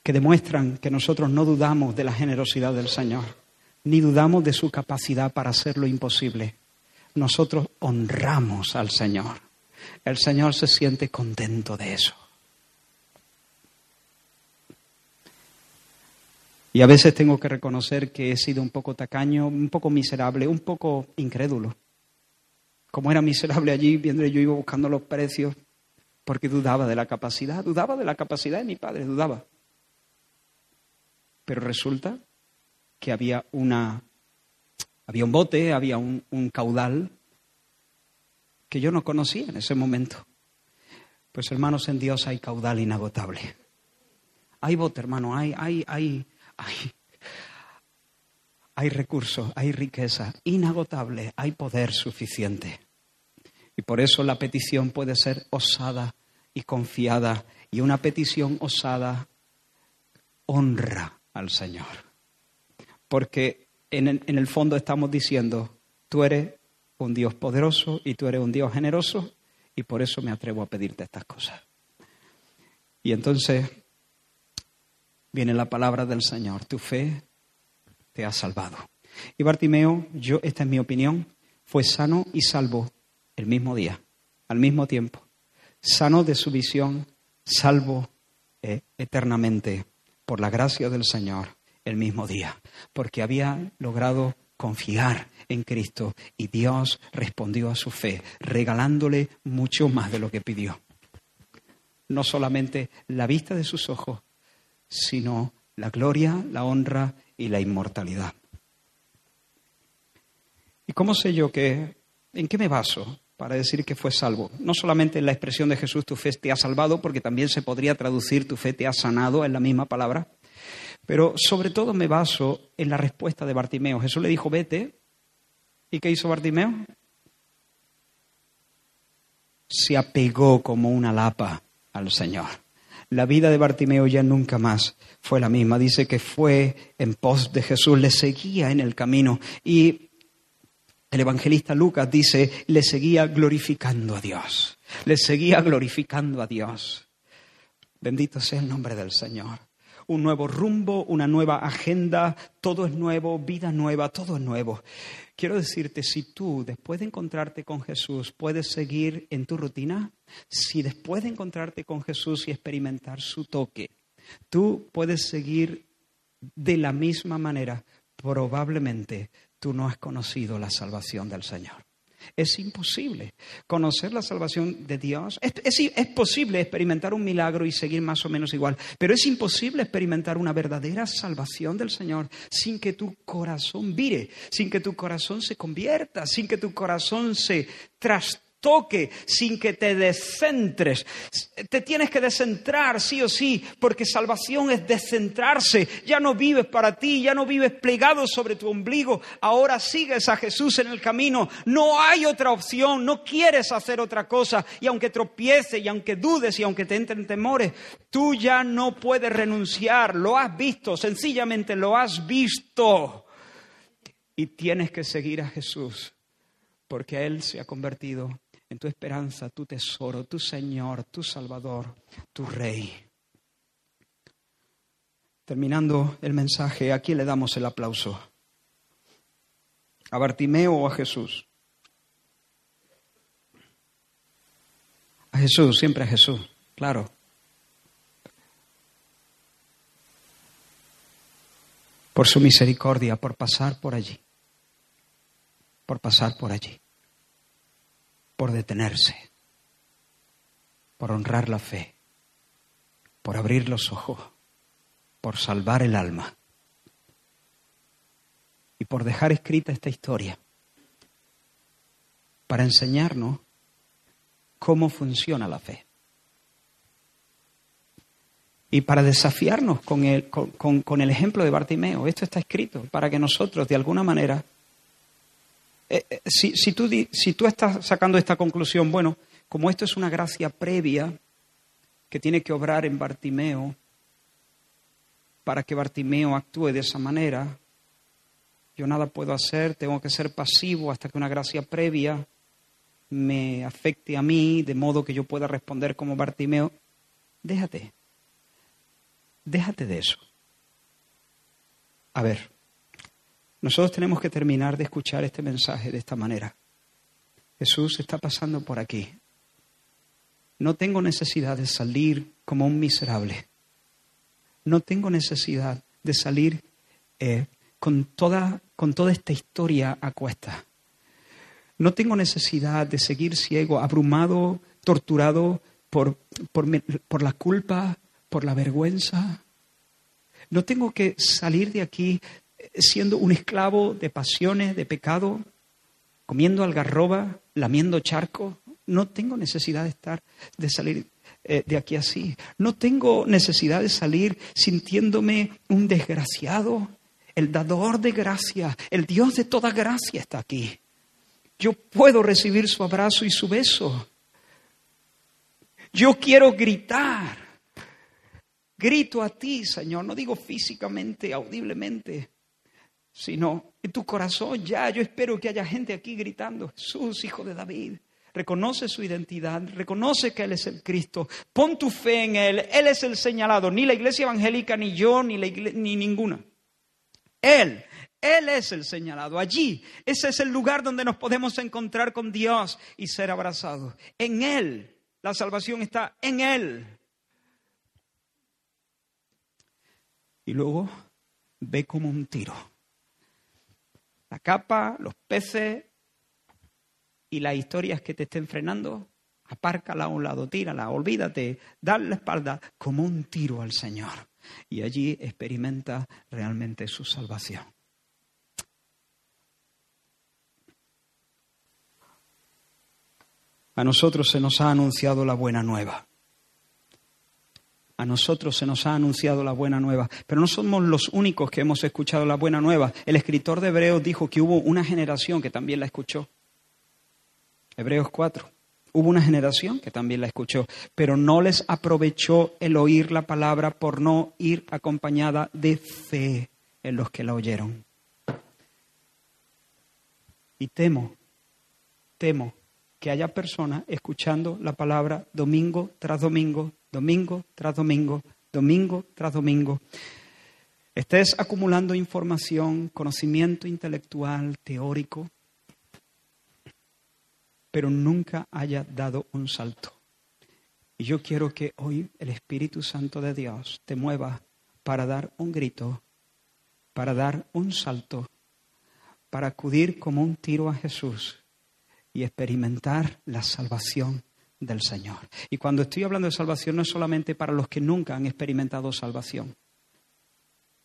que demuestran que nosotros no dudamos de la generosidad del Señor, ni dudamos de su capacidad para hacer lo imposible, nosotros honramos al Señor. El Señor se siente contento de eso. Y a veces tengo que reconocer que he sido un poco tacaño, un poco miserable, un poco incrédulo. Como era miserable allí, viendo yo iba buscando los precios, porque dudaba de la capacidad, dudaba de la capacidad de mi padre, dudaba. Pero resulta que había una había un bote, había un, un caudal que yo no conocía en ese momento. Pues hermanos, en Dios hay caudal inagotable. Hay bote, hermano, hay, hay, hay, hay, hay recursos, hay riqueza inagotable, hay poder suficiente. Y por eso la petición puede ser osada y confiada. Y una petición osada honra al Señor. Porque en en el fondo estamos diciendo, tú eres un Dios poderoso y tú eres un Dios generoso y por eso me atrevo a pedirte estas cosas. Y entonces viene la palabra del Señor, tu fe te ha salvado. Y Bartimeo, yo, esta es mi opinión, fue sano y salvo el mismo día, al mismo tiempo. Sano de su visión, salvo eh, eternamente por la gracia del Señor el mismo día, porque había logrado confiar en Cristo y Dios respondió a su fe, regalándole mucho más de lo que pidió. No solamente la vista de sus ojos, sino la gloria, la honra y la inmortalidad. ¿Y cómo sé yo que, en qué me baso para decir que fue salvo. No solamente en la expresión de Jesús tu fe te ha salvado, porque también se podría traducir tu fe te ha sanado en la misma palabra, pero sobre todo me baso en la respuesta de Bartimeo. Jesús le dijo, vete. ¿Y qué hizo Bartimeo? Se apegó como una lapa al Señor. La vida de Bartimeo ya nunca más fue la misma. Dice que fue en pos de Jesús, le seguía en el camino y el evangelista Lucas dice, le seguía glorificando a Dios, le seguía glorificando a Dios. Bendito sea el nombre del Señor. Un nuevo rumbo, una nueva agenda, todo es nuevo, vida nueva, todo es nuevo. Quiero decirte, si tú después de encontrarte con Jesús puedes seguir en tu rutina, si después de encontrarte con Jesús y experimentar su toque, tú puedes seguir de la misma manera, probablemente tú no has conocido la salvación del Señor. Es imposible conocer la salvación de Dios. Es, posible experimentar un milagro y seguir más o menos igual, pero es imposible experimentar una verdadera salvación del Señor sin que tu corazón vire, sin que tu corazón se convierta, sin que tu corazón se trastorne toque, sin que te descentres. Te tienes que descentrar, sí o sí, porque salvación es descentrarse. Ya no vives para ti, ya no vives plegado sobre tu ombligo. Ahora sigues a Jesús en el camino. No hay otra opción, no quieres hacer otra cosa. Y aunque tropiece, y aunque dudes, y aunque te entren temores, tú ya no puedes renunciar. Lo has visto, sencillamente lo has visto. Y tienes que seguir a Jesús, porque Él se ha convertido en tu esperanza, tu tesoro, tu Señor, tu Salvador, tu Rey. Terminando el mensaje, aquí le damos el aplauso. ¿A Bartimeo o a Jesús? A Jesús, siempre a Jesús, claro. Por su misericordia, por pasar por allí. Por pasar por allí por detenerse, por honrar la fe, por abrir los ojos, por salvar el alma y por dejar escrita esta historia para enseñarnos cómo funciona la fe. Y para desafiarnos con el, con, el ejemplo de Bartimeo, esto está escrito para que nosotros de alguna manera eh, eh, si, si, tú, si tú estás sacando esta conclusión, bueno, como esto es una gracia previa que tiene que obrar en Bartimeo para que Bartimeo actúe de esa manera, yo nada puedo hacer, tengo que ser pasivo hasta que una gracia previa me afecte a mí, de modo que yo pueda responder como Bartimeo. déjate. Déjate de eso. A ver, nosotros tenemos que terminar de escuchar este mensaje de esta manera. Jesús está pasando por aquí. No tengo necesidad de salir como un miserable. No tengo necesidad de salir eh, con, toda, con toda esta historia a cuesta. No tengo necesidad de seguir ciego, abrumado, torturado por, por, por la culpa, por la vergüenza. No tengo que salir de aquí siendo un esclavo de pasiones, de pecado, comiendo algarroba, lamiendo charco. No tengo necesidad de estar, de salir eh, de aquí así. No tengo necesidad de salir sintiéndome un desgraciado. El dador de gracia, el Dios de toda gracia está aquí. Yo puedo recibir su abrazo y su beso. Yo quiero gritar. Grito a ti, Señor. No digo físicamente, audiblemente, sino en tu corazón ya. Yo espero que haya gente aquí gritando, Jesús, hijo de David. Reconoce su identidad, reconoce que Él es el Cristo. Pon tu fe en Él. Él es el señalado. Ni la iglesia evangélica, ni yo, ni, la ni ninguna. Él, Él es el señalado. Allí, ese es el lugar donde nos podemos encontrar con Dios y ser abrazados. En Él. La salvación está en Él. Y luego ve como un tiro la capa, los peces y las historias que te estén frenando, apárcala a un lado, tírala, olvídate, dale la espalda como un tiro al Señor. Y allí experimenta realmente su salvación. A nosotros se nos ha anunciado la buena nueva a nosotros se nos ha anunciado la buena nueva, pero no somos los únicos que hemos escuchado la buena nueva. El escritor de Hebreos dijo que hubo una generación que también la escuchó. Hebreos 4. Hubo una generación que también la escuchó, pero no les aprovechó el oír la palabra por no ir acompañada de fe en los que la oyeron. Y temo, temo que haya personas escuchando la palabra domingo tras domingo domingo tras domingo, domingo tras domingo, estés acumulando información, conocimiento intelectual, teórico, pero nunca haya dado un salto. Y yo quiero que hoy el Espíritu Santo de Dios te mueva para dar un grito, para dar un salto, para acudir como un tiro a Jesús y experimentar la salvación del Señor. Y cuando estoy hablando de salvación no es solamente para los que nunca han experimentado salvación,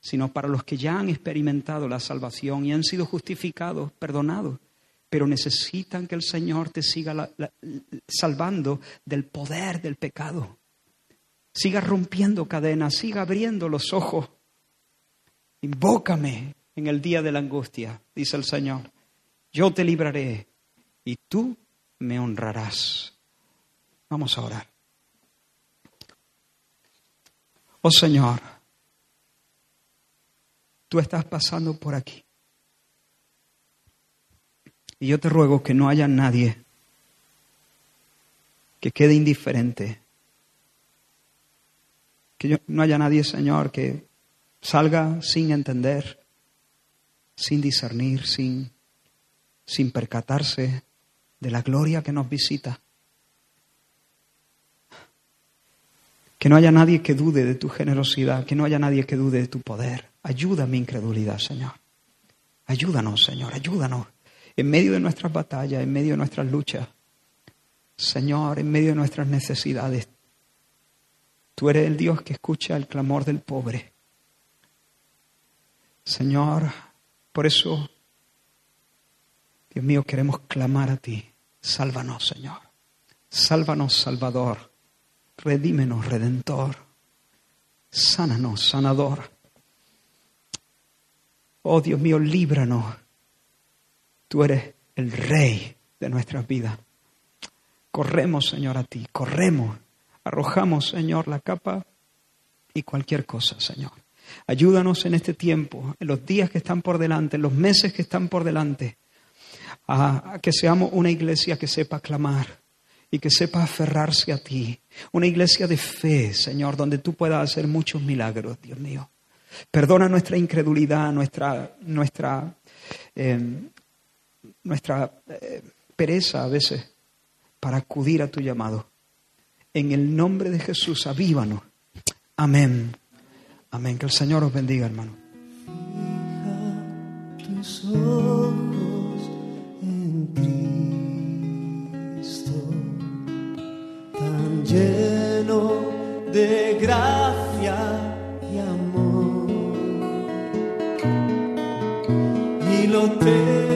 sino para los que ya han experimentado la salvación y han sido justificados, perdonados, pero necesitan que el Señor te siga salvando del poder del pecado. Siga rompiendo cadenas, siga abriendo los ojos. Invócame en el día de la angustia, dice el Señor. Yo te libraré y tú me honrarás. Vamos a orar. Oh Señor, tú estás pasando por aquí. Y yo te ruego que no haya nadie que quede indiferente. Que no haya nadie, Señor, que salga sin entender, sin discernir, sin, sin percatarse de la gloria que nos visita. Que no haya nadie que dude de tu generosidad, que no haya nadie que dude de tu poder. Ayuda mi incredulidad, Señor. Ayúdanos, Señor, ayúdanos. En medio de nuestras batallas, en medio de nuestras luchas, Señor, en medio de nuestras necesidades, tú eres el Dios que escucha el clamor del pobre. Señor, por eso, Dios mío, queremos clamar a ti. Sálvanos, Señor. Sálvanos, Salvador. Redímenos, Redentor. Sánanos, sanador. Oh Dios mío, líbranos. Tú eres el rey de nuestras vidas. Corremos, Señor, a ti. Corremos. Arrojamos, Señor, la capa y cualquier cosa, Señor. Ayúdanos en este tiempo, en los días que están por delante, en los meses que están por delante, a, a que seamos una iglesia que sepa clamar y que sepa aferrarse a ti. Una iglesia de fe, Señor, donde tú puedas hacer muchos milagros, Dios mío. Perdona nuestra incredulidad, nuestra, nuestra, eh, nuestra eh, pereza a veces para acudir a tu llamado. En el nombre de Jesús, avívanos. Amén. Amén. Que el Señor os bendiga, hermano. Lleno de gracia y amor, y lo terrenal